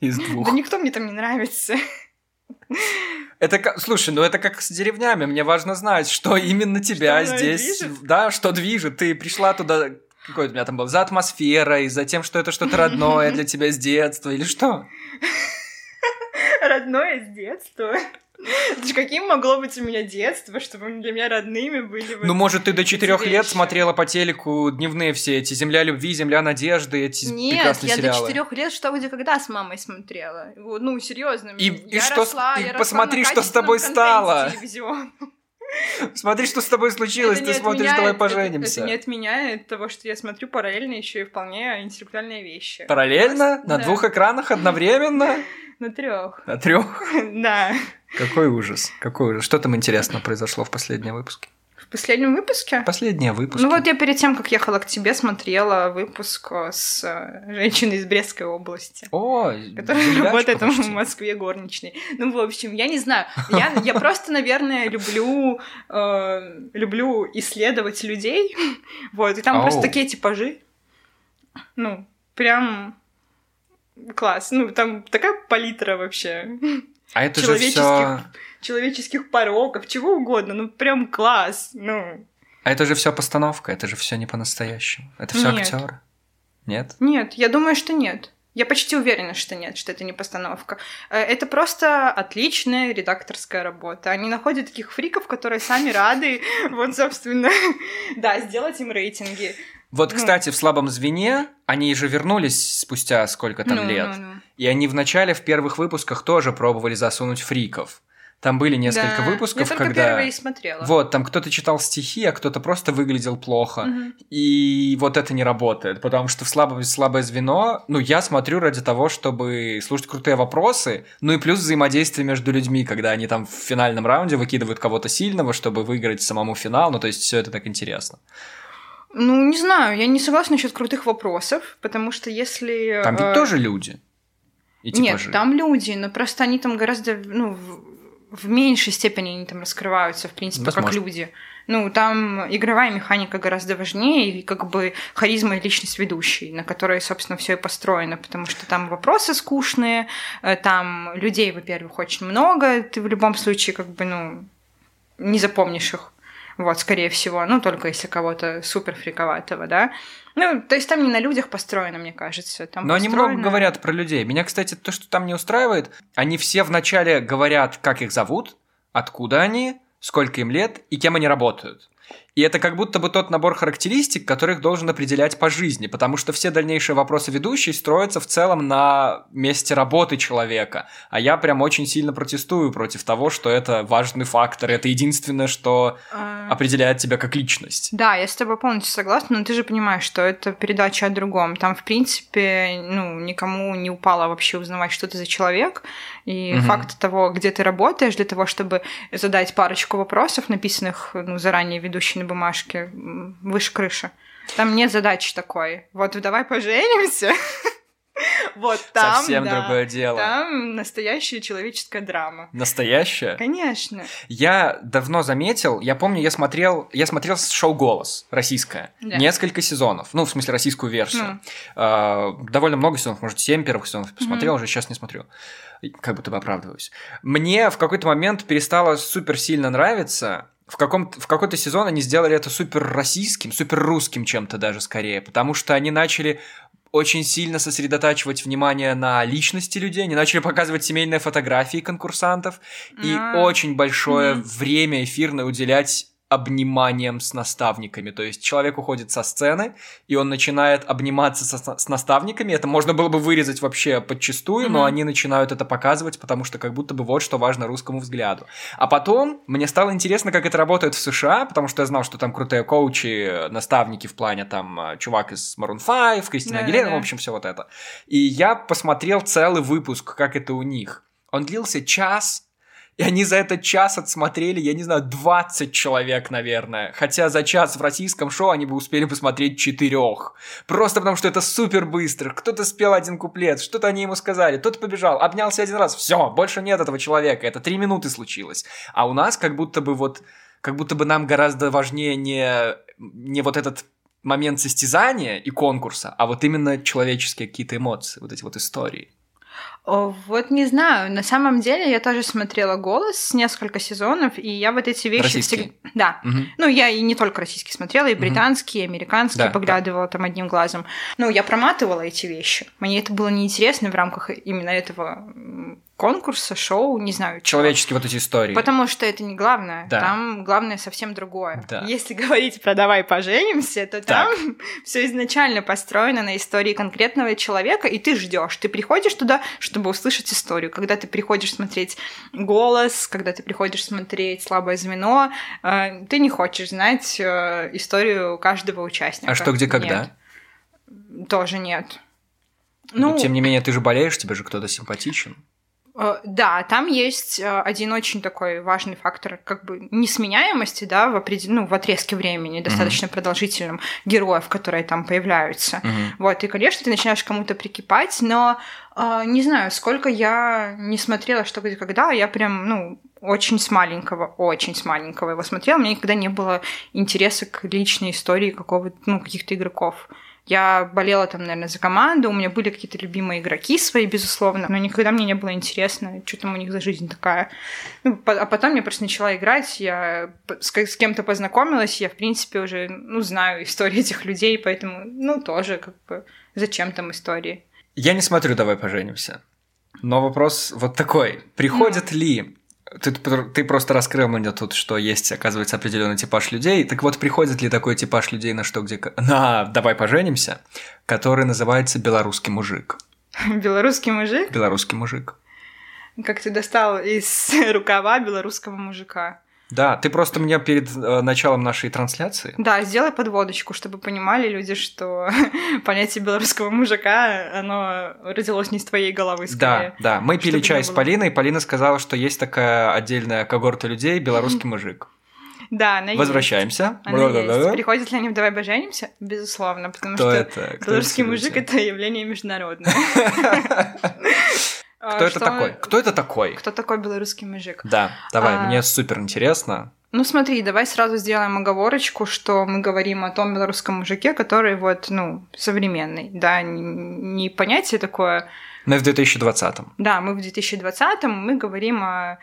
Из двух. Да никто мне там не нравится. Это как, слушай, ну это как с деревнями. Мне важно знать, что именно тебя Что здесь, движет? да, что движет. Ты пришла туда, какой у меня там был, за атмосферой, за тем, что это что-то родное для тебя с детства или что? Родное с детства. Каким могло быть у меня детство, чтобы для меня родными были? Ну, может, ты до четырех лет смотрела по телеку дневные все эти «Земля любви», «Земля надежды», эти Нет, прекрасные я сериалы. до четырех лет что где когда с мамой смотрела. Ну, серьезно. И- и я что росла, и я посмотри, что с тобой стало. Смотри, что с тобой случилось, Это ты смотришь отменяет- «Давай поженимся». Это, не отменяет того, что я смотрю параллельно еще и вполне интеллектуальные вещи. Параллельно? На Да. двух экранах одновременно? На трех. На трех? Да. Какой ужас, какой ужас. Что там интересно произошло в последнем выпуске? В последнем выпуске? Последние выпуски. Ну вот я перед тем, как ехала к тебе, смотрела выпуск с э, женщиной из Брестской области. О, которая работает в. Москве горничной. Ну, в общем, я не знаю. Я, я просто, наверное, люблю, э, люблю исследовать людей. Вот, и там Оу. просто такие типажи. Ну, прям класс. Ну, там такая палитра вообще А это же человеческих- все... человеческих пороков, чего угодно. Ну, прям класс. Ну, А это же все постановка, это же все не по-настоящему. Это все актеры. Нет? Нет, я думаю, что нет. Я почти уверена, что нет, что это не постановка. Э, Это просто отличная редакторская работа. Они находят таких фриков, которые сами рады, вот, собственно, да, сделать им рейтинги. Вот, кстати, в слабом звене они же вернулись спустя сколько там Ну, лет. ну, ну. И они в начале, в первых выпусках тоже пробовали засунуть фриков. Там были несколько Да. выпусков, Я когда... первые и смотрела. Вот, там кто-то читал стихи, а кто-то просто выглядел плохо. Мгм. И вот это не работает, потому что в слабое, слабое звено, ну, я смотрю ради того, чтобы слушать крутые вопросы, ну и плюс взаимодействие между людьми, когда они там в финальном раунде выкидывают кого-то сильного, чтобы выиграть самому финал, ну, то есть все это так интересно. Ну, не знаю, я не согласна насчет крутых вопросов, потому что если... Там ведь э, тоже люди. И Нет, типажи. там люди, но просто они там гораздо, ну, в, в меньшей степени они там раскрываются, в принципе, как Возможно. люди. Ну, там игровая механика гораздо важнее, и как бы харизма и личность ведущей, на которой, собственно, все и построено, потому что там вопросы скучные, э, там людей, во-первых, очень много, ты в любом случае, как бы, ну, не запомнишь их. Вот, скорее всего. Ну, только если кого-то супер фриковатого, да. Ну, то есть там не на людях построено, мне кажется. Там Но они много построено- говорят про людей. Меня, кстати, то, что там не устраивает, они все вначале говорят, как их зовут, откуда они, сколько им лет и кем они работают. И это как будто бы тот набор характеристик, которых должен определять по жизни, потому что все дальнейшие вопросы ведущей строятся в целом на месте работы человека. А я прям очень сильно протестую против того, что это важный фактор, это единственное, что А, определяет тебя как личность. Да, я с тобой полностью согласна, но ты же понимаешь, что это передача о другом. Там, в принципе, ну, никому не упало вообще узнавать, что ты за человек. И Мгм. факт того, где ты работаешь, для того, чтобы задать парочку вопросов, написанных ну, заранее ведущей бумажке, м, выше крыши. Там нет задачи такой. Вот давай поженимся. Вот там, Совсем да, другое дело. Там настоящая человеческая драма. Настоящее? Конечно. Я давно заметил, я помню, я смотрел, я смотрел шоу «Голос» российское, Да. несколько сезонов, ну, в смысле, российскую версию. А, довольно много сезонов, может, семь первых сезонов посмотрел, уже сейчас не смотрю. Как будто бы оправдываюсь. Мне в какой-то момент перестало супер сильно нравиться, в, каком в какой-то сезон они сделали это супер российским, супер русским чем-то даже скорее, потому что они начали очень сильно сосредотачивать внимание на личности людей, они начали показывать семейные фотографии конкурсантов, и очень большое Мгм. время эфирное уделять обниманием с наставниками. То есть человек уходит со сцены, и он начинает обниматься со- с наставниками. Это можно было бы вырезать вообще подчистую, но Мгм. они начинают это показывать, потому что как будто бы вот что важно русскому взгляду. А потом мне стало интересно, как это работает в США, потому что я знал, что там крутые коучи, наставники в плане там э, чувак из Maroon 5, Кристина Да-да-да. Агилера, в общем, все вот это. И я посмотрел целый выпуск, как это у них. Он длился час, и они за этот час отсмотрели, я не знаю, 20 человек, наверное. Хотя за час в российском шоу они бы успели посмотреть четырех. Просто потому, что это супер быстро. Кто-то спел один куплет, что-то они ему сказали, тот побежал, обнялся один раз. Все, больше нет этого человека. Это три минуты случилось. А у нас как будто бы вот, как будто бы нам гораздо важнее не, не вот этот момент состязания и конкурса, а вот именно человеческие какие-то эмоции, вот эти вот истории. Вот не знаю, на самом деле я тоже смотрела «Голос» несколько сезонов, и я вот эти вещи... Российские? всег- Да. Мгм. Ну, я и не только российские смотрела, и британские, и американские, Да, поглядывала там одним глазом. Ну, я проматывала эти вещи. Мне это было неинтересно в рамках именно этого конкурса, шоу, не знаю. чего. Человеческие вот эти истории. Потому что это не главное. Да. Там главное совсем другое. Да. Если говорить про давай поженимся, то там все изначально построено на истории конкретного человека, и ты ждешь. Ты приходишь туда, чтобы услышать историю. Когда ты приходишь смотреть голос, когда ты приходишь смотреть слабое звено, э, ты не хочешь знать э, историю каждого участника. А что, где, когда? Нет. Тоже нет. Ну, тем не менее, ты же болеешь, тебе же кто-то симпатичен. Э, Да, там есть э, один очень такой важный фактор, как бы несменяемости, да, в, определ... ну, в отрезке времени, достаточно продолжительном, героев, которые там появляются. Мгм. Вот, и, конечно, ты начинаешь кому-то прикипать, но э, не знаю, сколько я не смотрела что где когда, я прям, ну, очень с маленького, очень с маленького его смотрела, у меня никогда не было интереса к личной истории какого-то, ну, каких-то игроков. Я болела там, наверное, за команду, у меня были какие-то любимые игроки свои, безусловно, но никогда мне не было интересно, что там у них за жизнь такая. Ну, а потом я просто начала играть, я с, с кем-то познакомилась, я, в принципе, уже, ну, знаю истории этих людей, поэтому, ну, тоже, как бы, зачем там истории? Я не смотрю «Давай поженимся». Но вопрос вот такой. Приходят ли... Ты, ты просто раскрыл мне тут, что есть, оказывается, определенный типаж людей. Так вот, приходит ли такой типаж людей на что, где... На «Давай поженимся», который называется «Белорусский мужик». Белорусский мужик, Белорусский мужик. как ты достал из рукава белорусского мужика. Да, ты просто мне перед э, началом нашей трансляции Да, сделай подводочку, чтобы понимали люди, что понятие белорусского мужика, оно родилось не с твоей головы, скорее. Да, да. Мы пили чай с. Полиной, и Полина сказала, что есть такая отдельная когорта людей белорусский мужик. Да, она есть. Возвращаемся. Она есть. Приходят ли они в «Давай поженимся»? Безусловно, потому Кто что это? Кто белорусский мужик — это явление международное. А, Кто это что- такой? Кто это такой? Кто такой белорусский мужик? Да, давай, А. мне супер интересно. Ну смотри, давай сразу сделаем оговорочку, что мы говорим о том белорусском мужике, который вот, ну, современный, да, не понятие такое. Мы в 2020-м. Да, мы в 2020-м, мы говорим о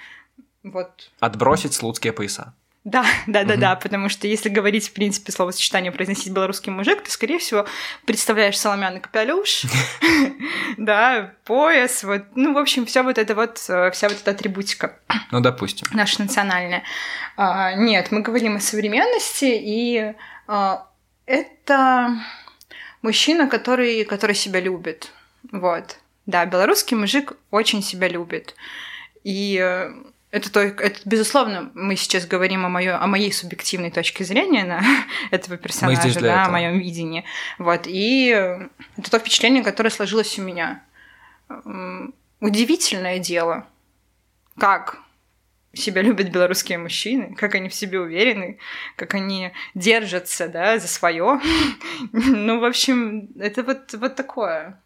вот Отбросить слуцкие пояса. Да, да, да, да, потому что если говорить, в принципе, словосочетание произносить белорусский мужик, ты, скорее всего, представляешь соломяный капелюш, да, пояс, вот, ну, в общем, все вот это вот, э, вся вот эта атрибутика Ну, допустим. наша национальная. А, Нет, мы говорим о современности, и а, это мужчина, который, который себя любит. Вот. Да, белорусский мужик очень себя любит. И э, это, только, это, безусловно, мы сейчас говорим о, моё, о моей субъективной точке зрения на этого персонажа, да, о этого. моем видении. Вот. И э, это то впечатление, которое сложилось у меня. Удивительное дело, как себя любят белорусские мужчины, как они в себе уверены, как они держатся, да, за свое. Ну, в общем, это вот, вот такое.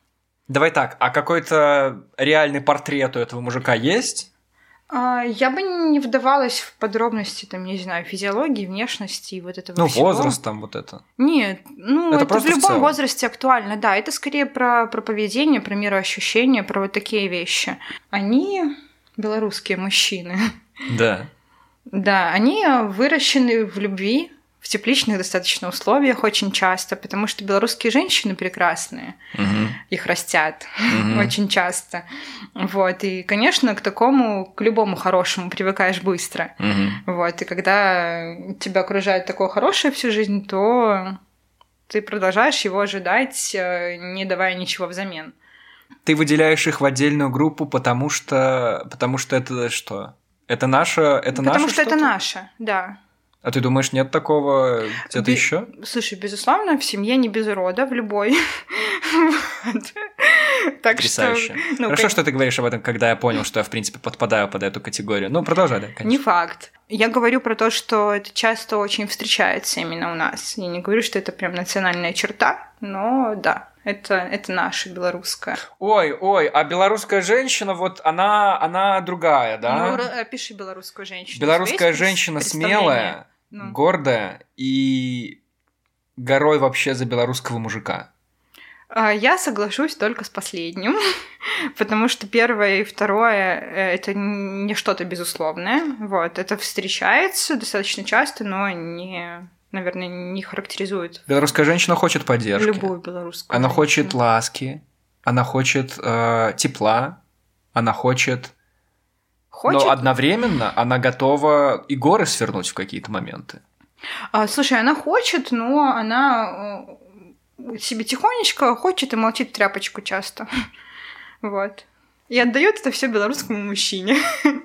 Давай так, а какой-то реальный портрет у этого мужика есть? А, Я бы не вдавалась в подробности, там, не знаю, физиологии, внешности и вот этого Ну, всего. возраст там вот это. Нет, ну, Это это, просто в в любом целом. возрасте актуально, да. Это скорее про, про поведение, про мироощущение, про вот такие вещи. Они, белорусские мужчины, Да. Да, они выращены в любви, в тепличных достаточно условиях очень часто, потому что белорусские женщины прекрасные, Мгм. их растят Мгм. очень часто. Вот, и, конечно, к такому, к любому хорошему привыкаешь быстро. Мгм. Вот, и когда тебя окружает такое хорошее всю жизнь, то ты продолжаешь его ожидать, э, не давая ничего взамен. Ты выделяешь их в отдельную группу, потому что... Потому что это что? Это наше... Это Потому наше что это что-то? наше, да. А ты думаешь, нет такого где-то Би- еще? Слушай, безусловно, в семье не без урода, в любой. Так что... Ну, Хорошо, что ты говоришь об этом, когда я понял, что я, в принципе, подпадаю под эту категорию. Ну, продолжай, да, Не конечно. факт. Я говорю про то, что это часто очень встречается именно у нас. Я не говорю, что это прям национальная черта, но да, это, это наша белорусская. Ой, ой, а белорусская женщина, вот она, она другая, да? Ну, опиши белорусскую женщину. Белорусская женщина смелая, Ну. гордая и горой вообще за белорусского мужика. А, Я соглашусь только с последним, потому что первое и второе э, это не что-то безусловное. Вот, это встречается достаточно часто, но не, наверное, не характеризует Белорусская женщина хочет поддержки. любую белорусскую. Она женщину. хочет ласки, она хочет э, тепла, она хочет хочет. Но одновременно она готова и горы свернуть в какие-то моменты. А, слушай, она хочет, но она э, себе тихонечко хочет и молчит в тряпочку часто. Вот. И отдает это все белорусскому мужчине.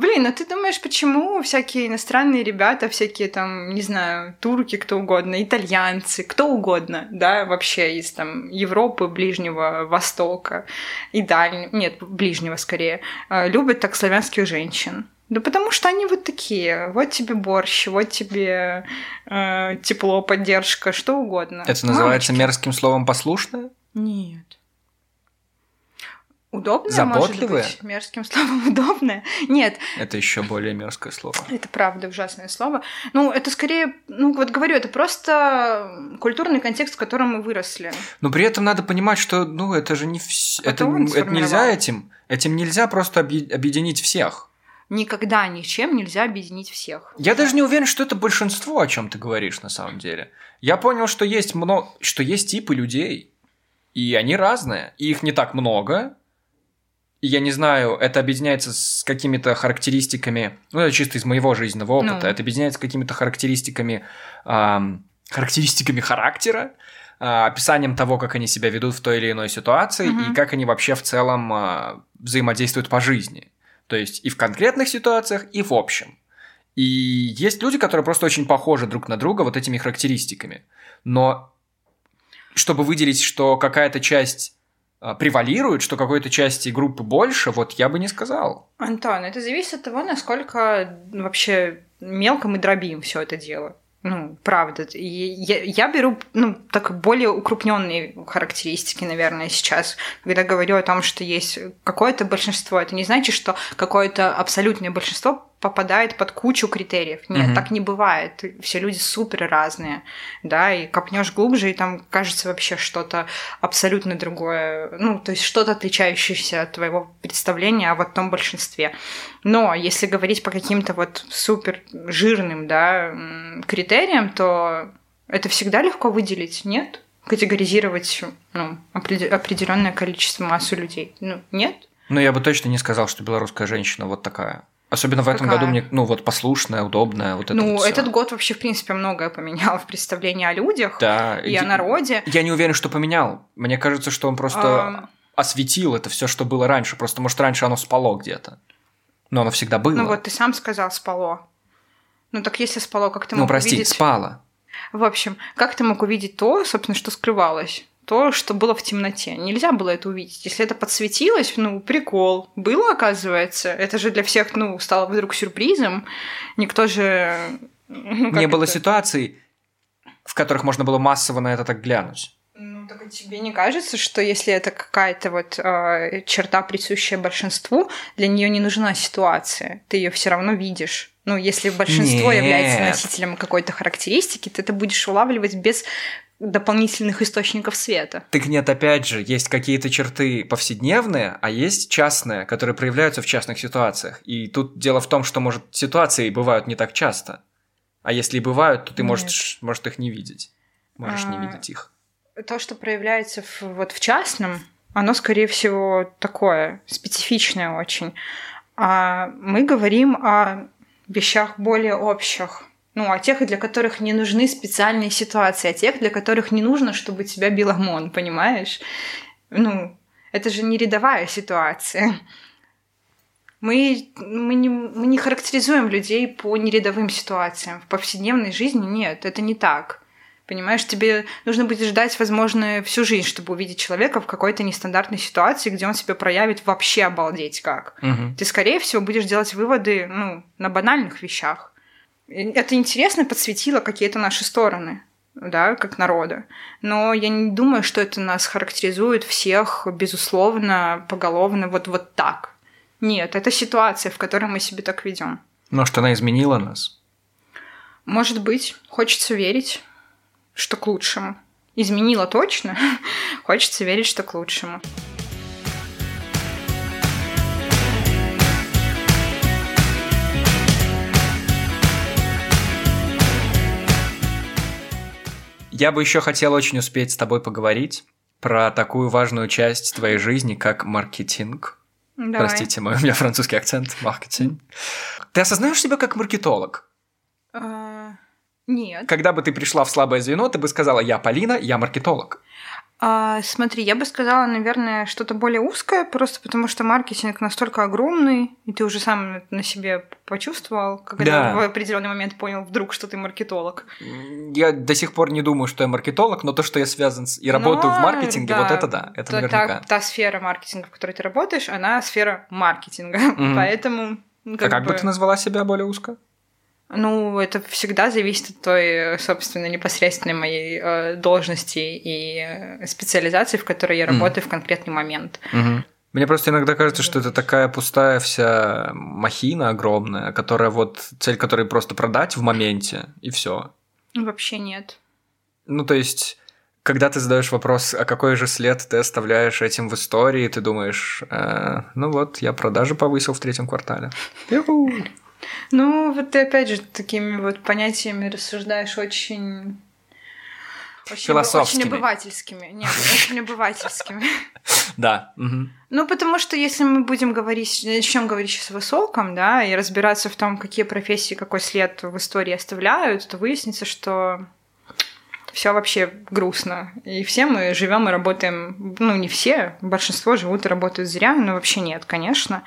Блин, а ты думаешь, почему всякие иностранные ребята, всякие там, не знаю, турки, кто угодно, итальянцы, кто угодно, да, вообще из там Европы, Ближнего Востока и Дальнего, нет, Ближнего скорее, э, любят так славянских женщин? Да потому что они вот такие. Вот тебе борщ, вот тебе э, тепло, поддержка, что угодно. Это называется Мамочки. мерзким словом послушное? Нет. Удобное, Заботливое? может быть, мерзким словом удобное. Нет. Это еще более мерзкое слово. Это правда ужасное слово. Ну, это скорее, ну, вот говорю, это просто культурный контекст, в котором мы выросли. Но при этом надо понимать, что, ну, это же не все... Это, это, это нельзя этим... Этим нельзя просто объединить всех никогда ничем нельзя объединить всех. Я даже не уверен, что это большинство, о чем ты говоришь на самом деле. Я понял, что есть много, что есть типы людей, и они разные, и их не так много. Я не знаю, это объединяется с какими-то характеристиками, ну это чисто из моего жизненного опыта, ну. это объединяется с какими-то характеристиками, эм, характеристиками характера, э, описанием того, как они себя ведут в той или иной ситуации угу. и как они вообще в целом э, взаимодействуют по жизни. То есть и в конкретных ситуациях, и в общем. И есть люди, которые просто очень похожи друг на друга вот этими характеристиками. Но чтобы выделить, что какая-то часть превалирует, что какой-то части группы больше, вот я бы не сказал. Антон, это зависит от того, насколько вообще мелко мы дробим все это дело. Ну, правда. Я, я беру, ну, так более укрупненные характеристики, наверное, сейчас, когда говорю о том, что есть какое-то большинство. Это не значит, что какое-то абсолютное большинство попадает под кучу критериев. Нет, угу. так не бывает. Все люди супер разные, да, и копнешь глубже, и там кажется вообще что-то абсолютно другое, ну, то есть что-то отличающееся от твоего представления о вот том большинстве. Но если говорить по каким-то вот супер жирным, да, критериям, то это всегда легко выделить, нет? Категоризировать ну, определенное количество массу людей. Ну, нет? Ну, я бы точно не сказал, что белорусская женщина вот такая. Особенно в этом Какая? году мне, ну, вот послушная, удобная, вот это Ну, вот этот год вообще, в принципе, многое поменял в представлении о людях да, и я, о народе. Я не уверен, что поменял. Мне кажется, что он просто а... осветил это все, что было раньше. Просто, может, раньше оно спало где-то. Но оно всегда было. Ну, вот ты сам сказал спало. Ну, так если спало, как ты ну, мог Ну, прости, увидеть... спало. В общем, как ты мог увидеть то, собственно, что скрывалось? То, что было в темноте. Нельзя было это увидеть. Если это подсветилось, ну, прикол. Было, оказывается. Это же для всех, ну, стало вдруг сюрпризом. Никто же... Ну, не было ситуаций, в которых можно было массово на это так глянуть. Ну, так тебе не кажется, что если это какая-то вот э, черта, присущая большинству, для нее не нужна ситуация, ты ее все равно видишь. Ну, если большинство Нет. является носителем какой-то характеристики, ты это будешь улавливать без дополнительных источников света. Так нет, опять же, есть какие-то черты повседневные, а есть частные, которые проявляются в частных ситуациях. И тут дело в том, что, может, ситуации бывают не так часто. А если и бывают, то ты можешь, может их не видеть. Можешь а, не видеть их. То, что проявляется в, вот в частном, оно, скорее всего, такое, специфичное очень. А мы говорим о вещах более общих. Ну, о тех, для которых не нужны специальные ситуации, о тех, для которых не нужно, чтобы тебя бил ОМОН, понимаешь? Ну, это же не рядовая ситуация. Мы, мы, не, мы не характеризуем людей по нерядовым ситуациям. В повседневной жизни нет, это не так. Понимаешь, тебе нужно будет ждать, возможно, всю жизнь, чтобы увидеть человека в какой-то нестандартной ситуации, где он себя проявит вообще обалдеть как. Угу. Ты, скорее всего, будешь делать выводы ну, на банальных вещах. Это интересно подсветило какие-то наши стороны, да, как народа. Но я не думаю, что это нас характеризует всех, безусловно, поголовно, вот, вот так. Нет, это ситуация, в которой мы себе так ведем. Может, она изменила нас? Может быть, хочется верить что к лучшему. Изменила точно. Хочется верить, что к лучшему. Я бы еще хотел очень успеть с тобой поговорить про такую важную часть твоей жизни, как маркетинг. Давай. Простите, мой, у меня французский акцент, маркетинг. Ты осознаешь себя как маркетолог? А, Нет. Когда бы ты пришла в слабое звено, ты бы сказала, я Полина, я маркетолог. А, смотри, я бы сказала, наверное, что-то более узкое, просто потому что маркетинг настолько огромный, и ты уже сам на себе почувствовал, когда Да. в определенный момент понял вдруг, что ты маркетолог. Я до сих пор не думаю, что я маркетолог, но то, что я связан с... и работаю в маркетинге, вот это да, это та, наверняка. Та, та сфера маркетинга, в которой ты работаешь, она сфера маркетинга. Мгм. Поэтому... ну, а как бы бы- ты назвала себя более узко? Ну, это всегда зависит от той, э, собственно, непосредственной моей э, должности и э, специализации, в которой я работаю в конкретный момент. Мгм. Мне просто иногда кажется, что это такая пустая вся махина огромная, которая вот цель которой просто продать в моменте и все. Вообще нет. Ну то есть, когда ты задаешь вопрос, а какой же след ты оставляешь этим в истории, ты думаешь, «Э, ну вот я продажи повысил в третьем квартале. Ну, вот ты опять же такими вот понятиями рассуждаешь очень... Очень, Философскими. Очень обывательскими. Нет, очень обывательскими. Да. Ну, потому что если мы будем говорить, начнем говорить сейчас высоком, да, и разбираться в том, какие профессии, какой след в истории оставляют, то выяснится, что все вообще грустно. И все мы живем и работаем, ну, не все, большинство живут и работают зря, но вообще нет, конечно.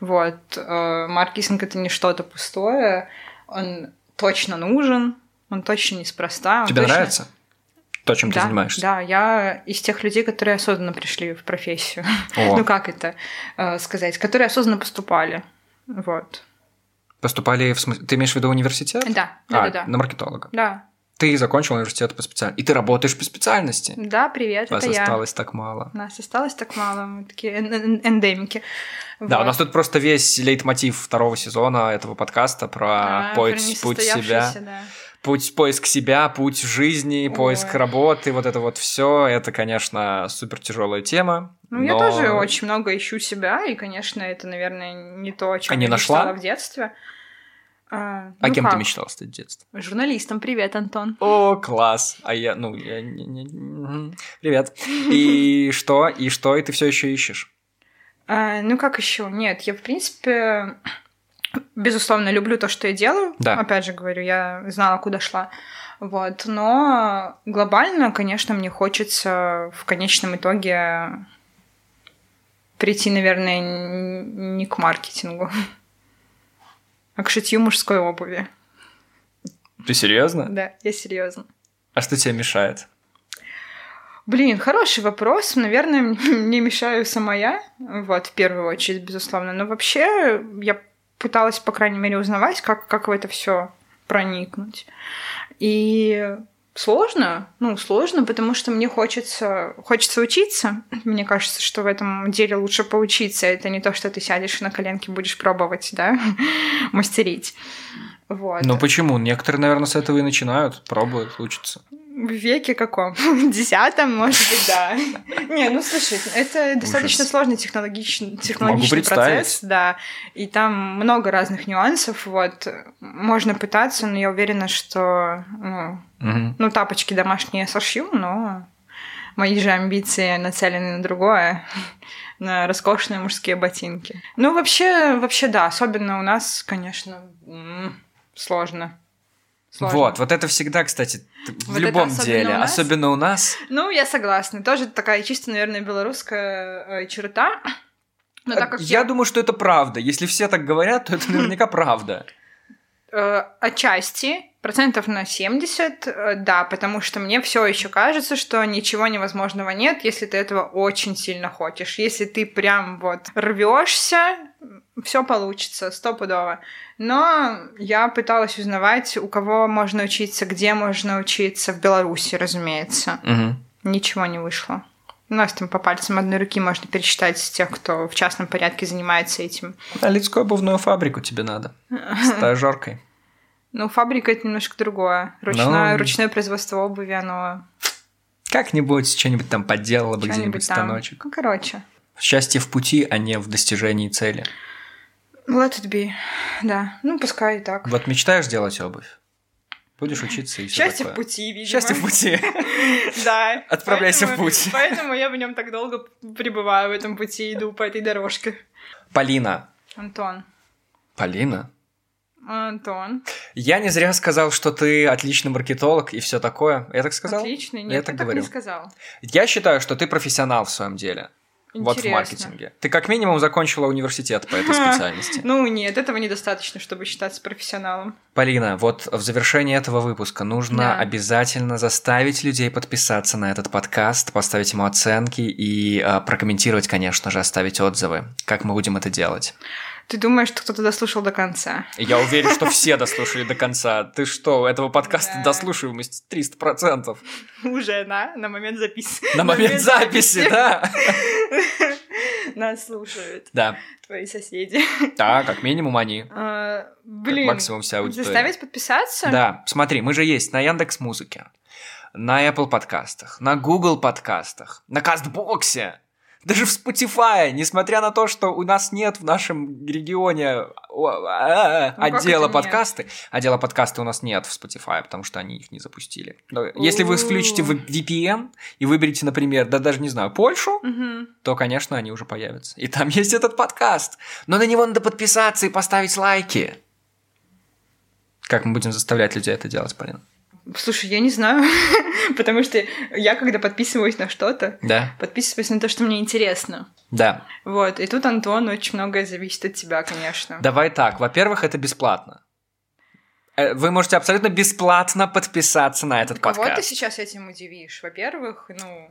Вот. э, Маркетинг — это не что-то пустое, он точно нужен, он точно неспроста. он Тебе точно- нравится то, чем ты да, занимаешься? Да, я из тех людей, которые осознанно пришли в профессию. О, Ну как это э, сказать? Которые осознанно поступали. Вот. Поступали в смысле... Ты имеешь в виду университет? Да, да, А, да, да. на маркетолога. Да, Ты закончил университет по специальности. И ты работаешь по специальности. да, привет, Вас это я. осталось так мало. Нас осталось так мало, мы такие эн- эн- эндемики. Да, Вот. у нас тут просто весь лейтмотив второго сезона этого подкаста про А, путь, про путь себя, да. путь поиск себя, путь жизни, Ой. поиск работы, вот это вот все. Это, конечно, супер тяжелая тема. Ну, я но- тоже очень много ищу себя, и, конечно, это, наверное, не то, о чем А не я нашла? мечтала в детстве. А, А ну кем как? ты мечтала стать в детстве? Журналистом. Привет, Антон. О, класс. А я, ну, я не- не- мгм. Привет. И что? И что? И ты все еще ищешь? А, ну как еще? Нет, я в принципе, безусловно, люблю то, что я делаю. Да. Опять же говорю, я знала, куда шла. Вот, но глобально, конечно, мне хочется в конечном итоге прийти, наверное, не к маркетингу, а к шитью мужской обуви. Ты серьезно? Да, я серьезно. А что тебе мешает? Блин, хороший вопрос. Наверное, мне мешаю сама я, вот, в первую очередь, безусловно. Но вообще я пыталась, по крайней мере, узнавать, как, как в это все проникнуть. И сложно, ну, сложно, потому что мне хочется, хочется учиться. Мне кажется, что в этом деле лучше поучиться. Это не то, что ты сядешь на коленке будешь пробовать, да, мастерить. Вот. Ну почему? Некоторые, наверное, с этого и начинают, пробуют, учатся. В веке каком? В десятом, может быть, да. Не, ну слушай, это достаточно сложный технологичный, технологичный процесс, да. И там много разных нюансов. Вот можно пытаться, но я уверена, что ну, ну, тапочки домашние я сошью, но мои же амбиции нацелены на другое, на роскошные мужские ботинки. Ну, вообще, вообще, да, особенно у нас, конечно, сложно. Сложно. Вот, вот это всегда, кстати, в Вот любом особенно деле, у нас? особенно у нас. Ну, я согласна. Тоже такая чисто, наверное, белорусская э, черта. Но так как я я, думаю, что это правда. Если все так говорят, то это наверняка правда. э, отчасти, процентов на 70, э, да, потому что мне все еще кажется, что ничего невозможного нет, если ты этого очень сильно хочешь. Если ты прям вот рвешься, все получится, стопудово. Но я пыталась узнавать, у кого можно учиться, где можно учиться, в Беларуси, разумеется. Мгм. Ничего не вышло. У нас там по пальцам одной руки можно пересчитать тех, кто в частном порядке занимается этим. А Лидскую обувную фабрику тебе надо. Стажеркой. Ну, фабрика это немножко другое. Ручное, Ну. ручное производство обуви, оно Как-нибудь что-нибудь там подделала бы где-нибудь станочек. Ну, короче. Счастье в пути, а не в достижении цели. Let it be. Да. Ну, пускай и так. Вот мечтаешь делать обувь? Будешь учиться и всё Счастье в такое. пути, видимо. Счастье в пути. Да. Отправляйся в путь. Поэтому я в нем так долго пребываю в этом пути, иду по этой дорожке. Полина. Антон. Полина? Антон. Я не зря сказал, что ты отличный маркетолог и все такое. Я так сказал? Отличный. Я Нет, так я так говорю. не сказал. Я считаю, что ты профессионал в своем деле. Вот в Интересно. маркетинге. Ты как минимум закончила университет по этой специальности. Ну нет, этого недостаточно, чтобы считаться профессионалом. Полина, вот в завершении этого выпуска нужно Да. обязательно заставить людей подписаться на этот подкаст, поставить ему оценки и э, прокомментировать, конечно же, оставить отзывы. Как мы будем это делать? Ты думаешь, что кто-то дослушал до конца? Я уверен, что все дослушали до конца. Ты что, этого подкаста Да. дослушиваемость 300%. Уже, на, на момент записи. На момент записи, да? Нас слушают Да. твои соседи. Да, как минимум они. А, Блин, максимум вся аудитория. заставить подписаться? Да, смотри, мы же есть на Яндекс Музыке, на Apple подкастах, на Google подкастах, на Кастбоксе, даже в Spotify, несмотря на то, что у нас нет в нашем регионе о, а, Ну, отдела нет? подкасты. Отдела подкасты у нас нет в Spotify, потому что они их не запустили. Но Если вы включите VPN и выберете, например, да даже не знаю, Польшу, то, конечно, они уже появятся. И там есть этот подкаст. Но на него надо подписаться и поставить лайки. Как мы будем заставлять людей это делать, Полина? Слушай, я не знаю, потому что я, когда подписываюсь на что-то, Да? подписываюсь на то, что мне интересно. Да. Вот, и тут, Антон, очень многое зависит от тебя, конечно. Давай так. Во-первых, это бесплатно. Э, Вы можете абсолютно бесплатно подписаться на этот Кого ты подкаст. сейчас этим удивишь? Во-первых, ну...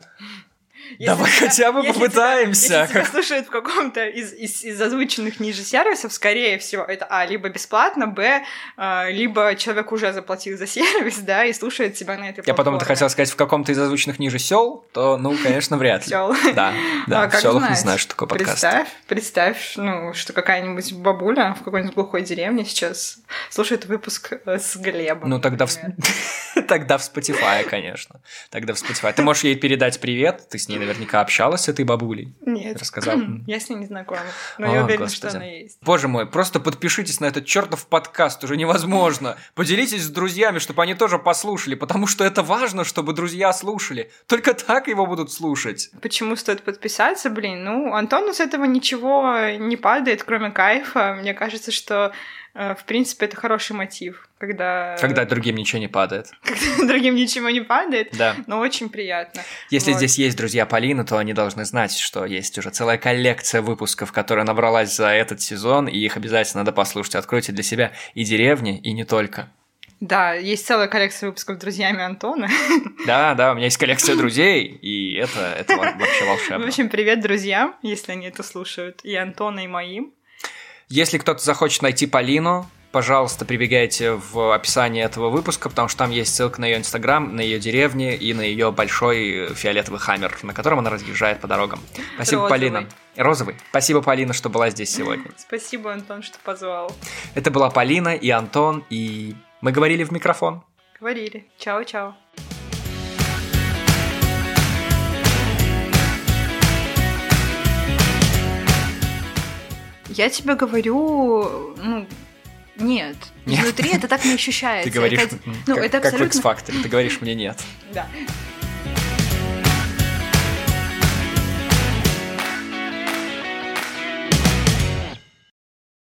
если Давай тебя- хотя бы если попытаемся. Тебя, если тебя слушают в каком-то из, из, из озвученных ниже сервисов, скорее всего, это А, либо бесплатно, Б, а, либо человек уже заплатил за сервис, да, и слушает тебя на этой Я потом платформе. хотел сказать в каком-то из озвученных ниже сел, то, ну, конечно, вряд ли. Сёл. Да, да, А, в селах не знать? знаю, что такое подкаст. Представь, представь, ну, что какая-нибудь бабуля в какой-нибудь глухой деревне сейчас слушает выпуск э, с Глебом. Ну, тогда в, тогда в Spotify, конечно. Тогда в Spotify. Ты можешь ей передать привет, ты с ней наверняка общалась с этой бабулей. Нет. Рассказал. Я с ней не знакома, но О, я уверена, Господи. что она есть. Боже мой, просто подпишитесь на этот чертов подкаст, уже невозможно. Поделитесь с друзьями, чтобы они тоже послушали, потому что это важно, чтобы друзья слушали. Только так его будут слушать. Почему стоит подписаться, блин? Ну, Антону с этого ничего не падает, кроме кайфа. Мне кажется, что, в принципе, это хороший мотив, когда... Когда другим ничего не падает. когда другим ничего не падает, Да. но очень приятно. Если Вот. здесь есть друзья Полины, то они должны знать, что есть уже целая коллекция выпусков, которая набралась за этот сезон, и их обязательно надо послушать. Откройте для себя и деревни, и не только. Да, есть целая коллекция выпусков с друзьями Антона. Да, да, у меня есть коллекция друзей, и это, это во- вообще волшебно. В общем, привет друзьям, если они это слушают, и Антона, и моим. Если кто-то захочет найти Полину, пожалуйста, прибегайте в описание этого выпуска, потому что там есть ссылка на ее инстаграм, на ее деревни и на ее большой фиолетовый хаммер, на котором она разъезжает по дорогам. Спасибо, Розовый. Полина. Розовый. Спасибо, Полина, что была здесь сегодня. Спасибо, Антон, что позвал. Это была Полина и Антон, и мы говорили в микрофон. Говорили. Чао-чао. Я тебе говорю, ну, нет. Нет. Изнутри это так не ощущается. Ты говоришь, Это- ну, как, это как в абсолютно... X-Factor, ты говоришь мне нет. Да.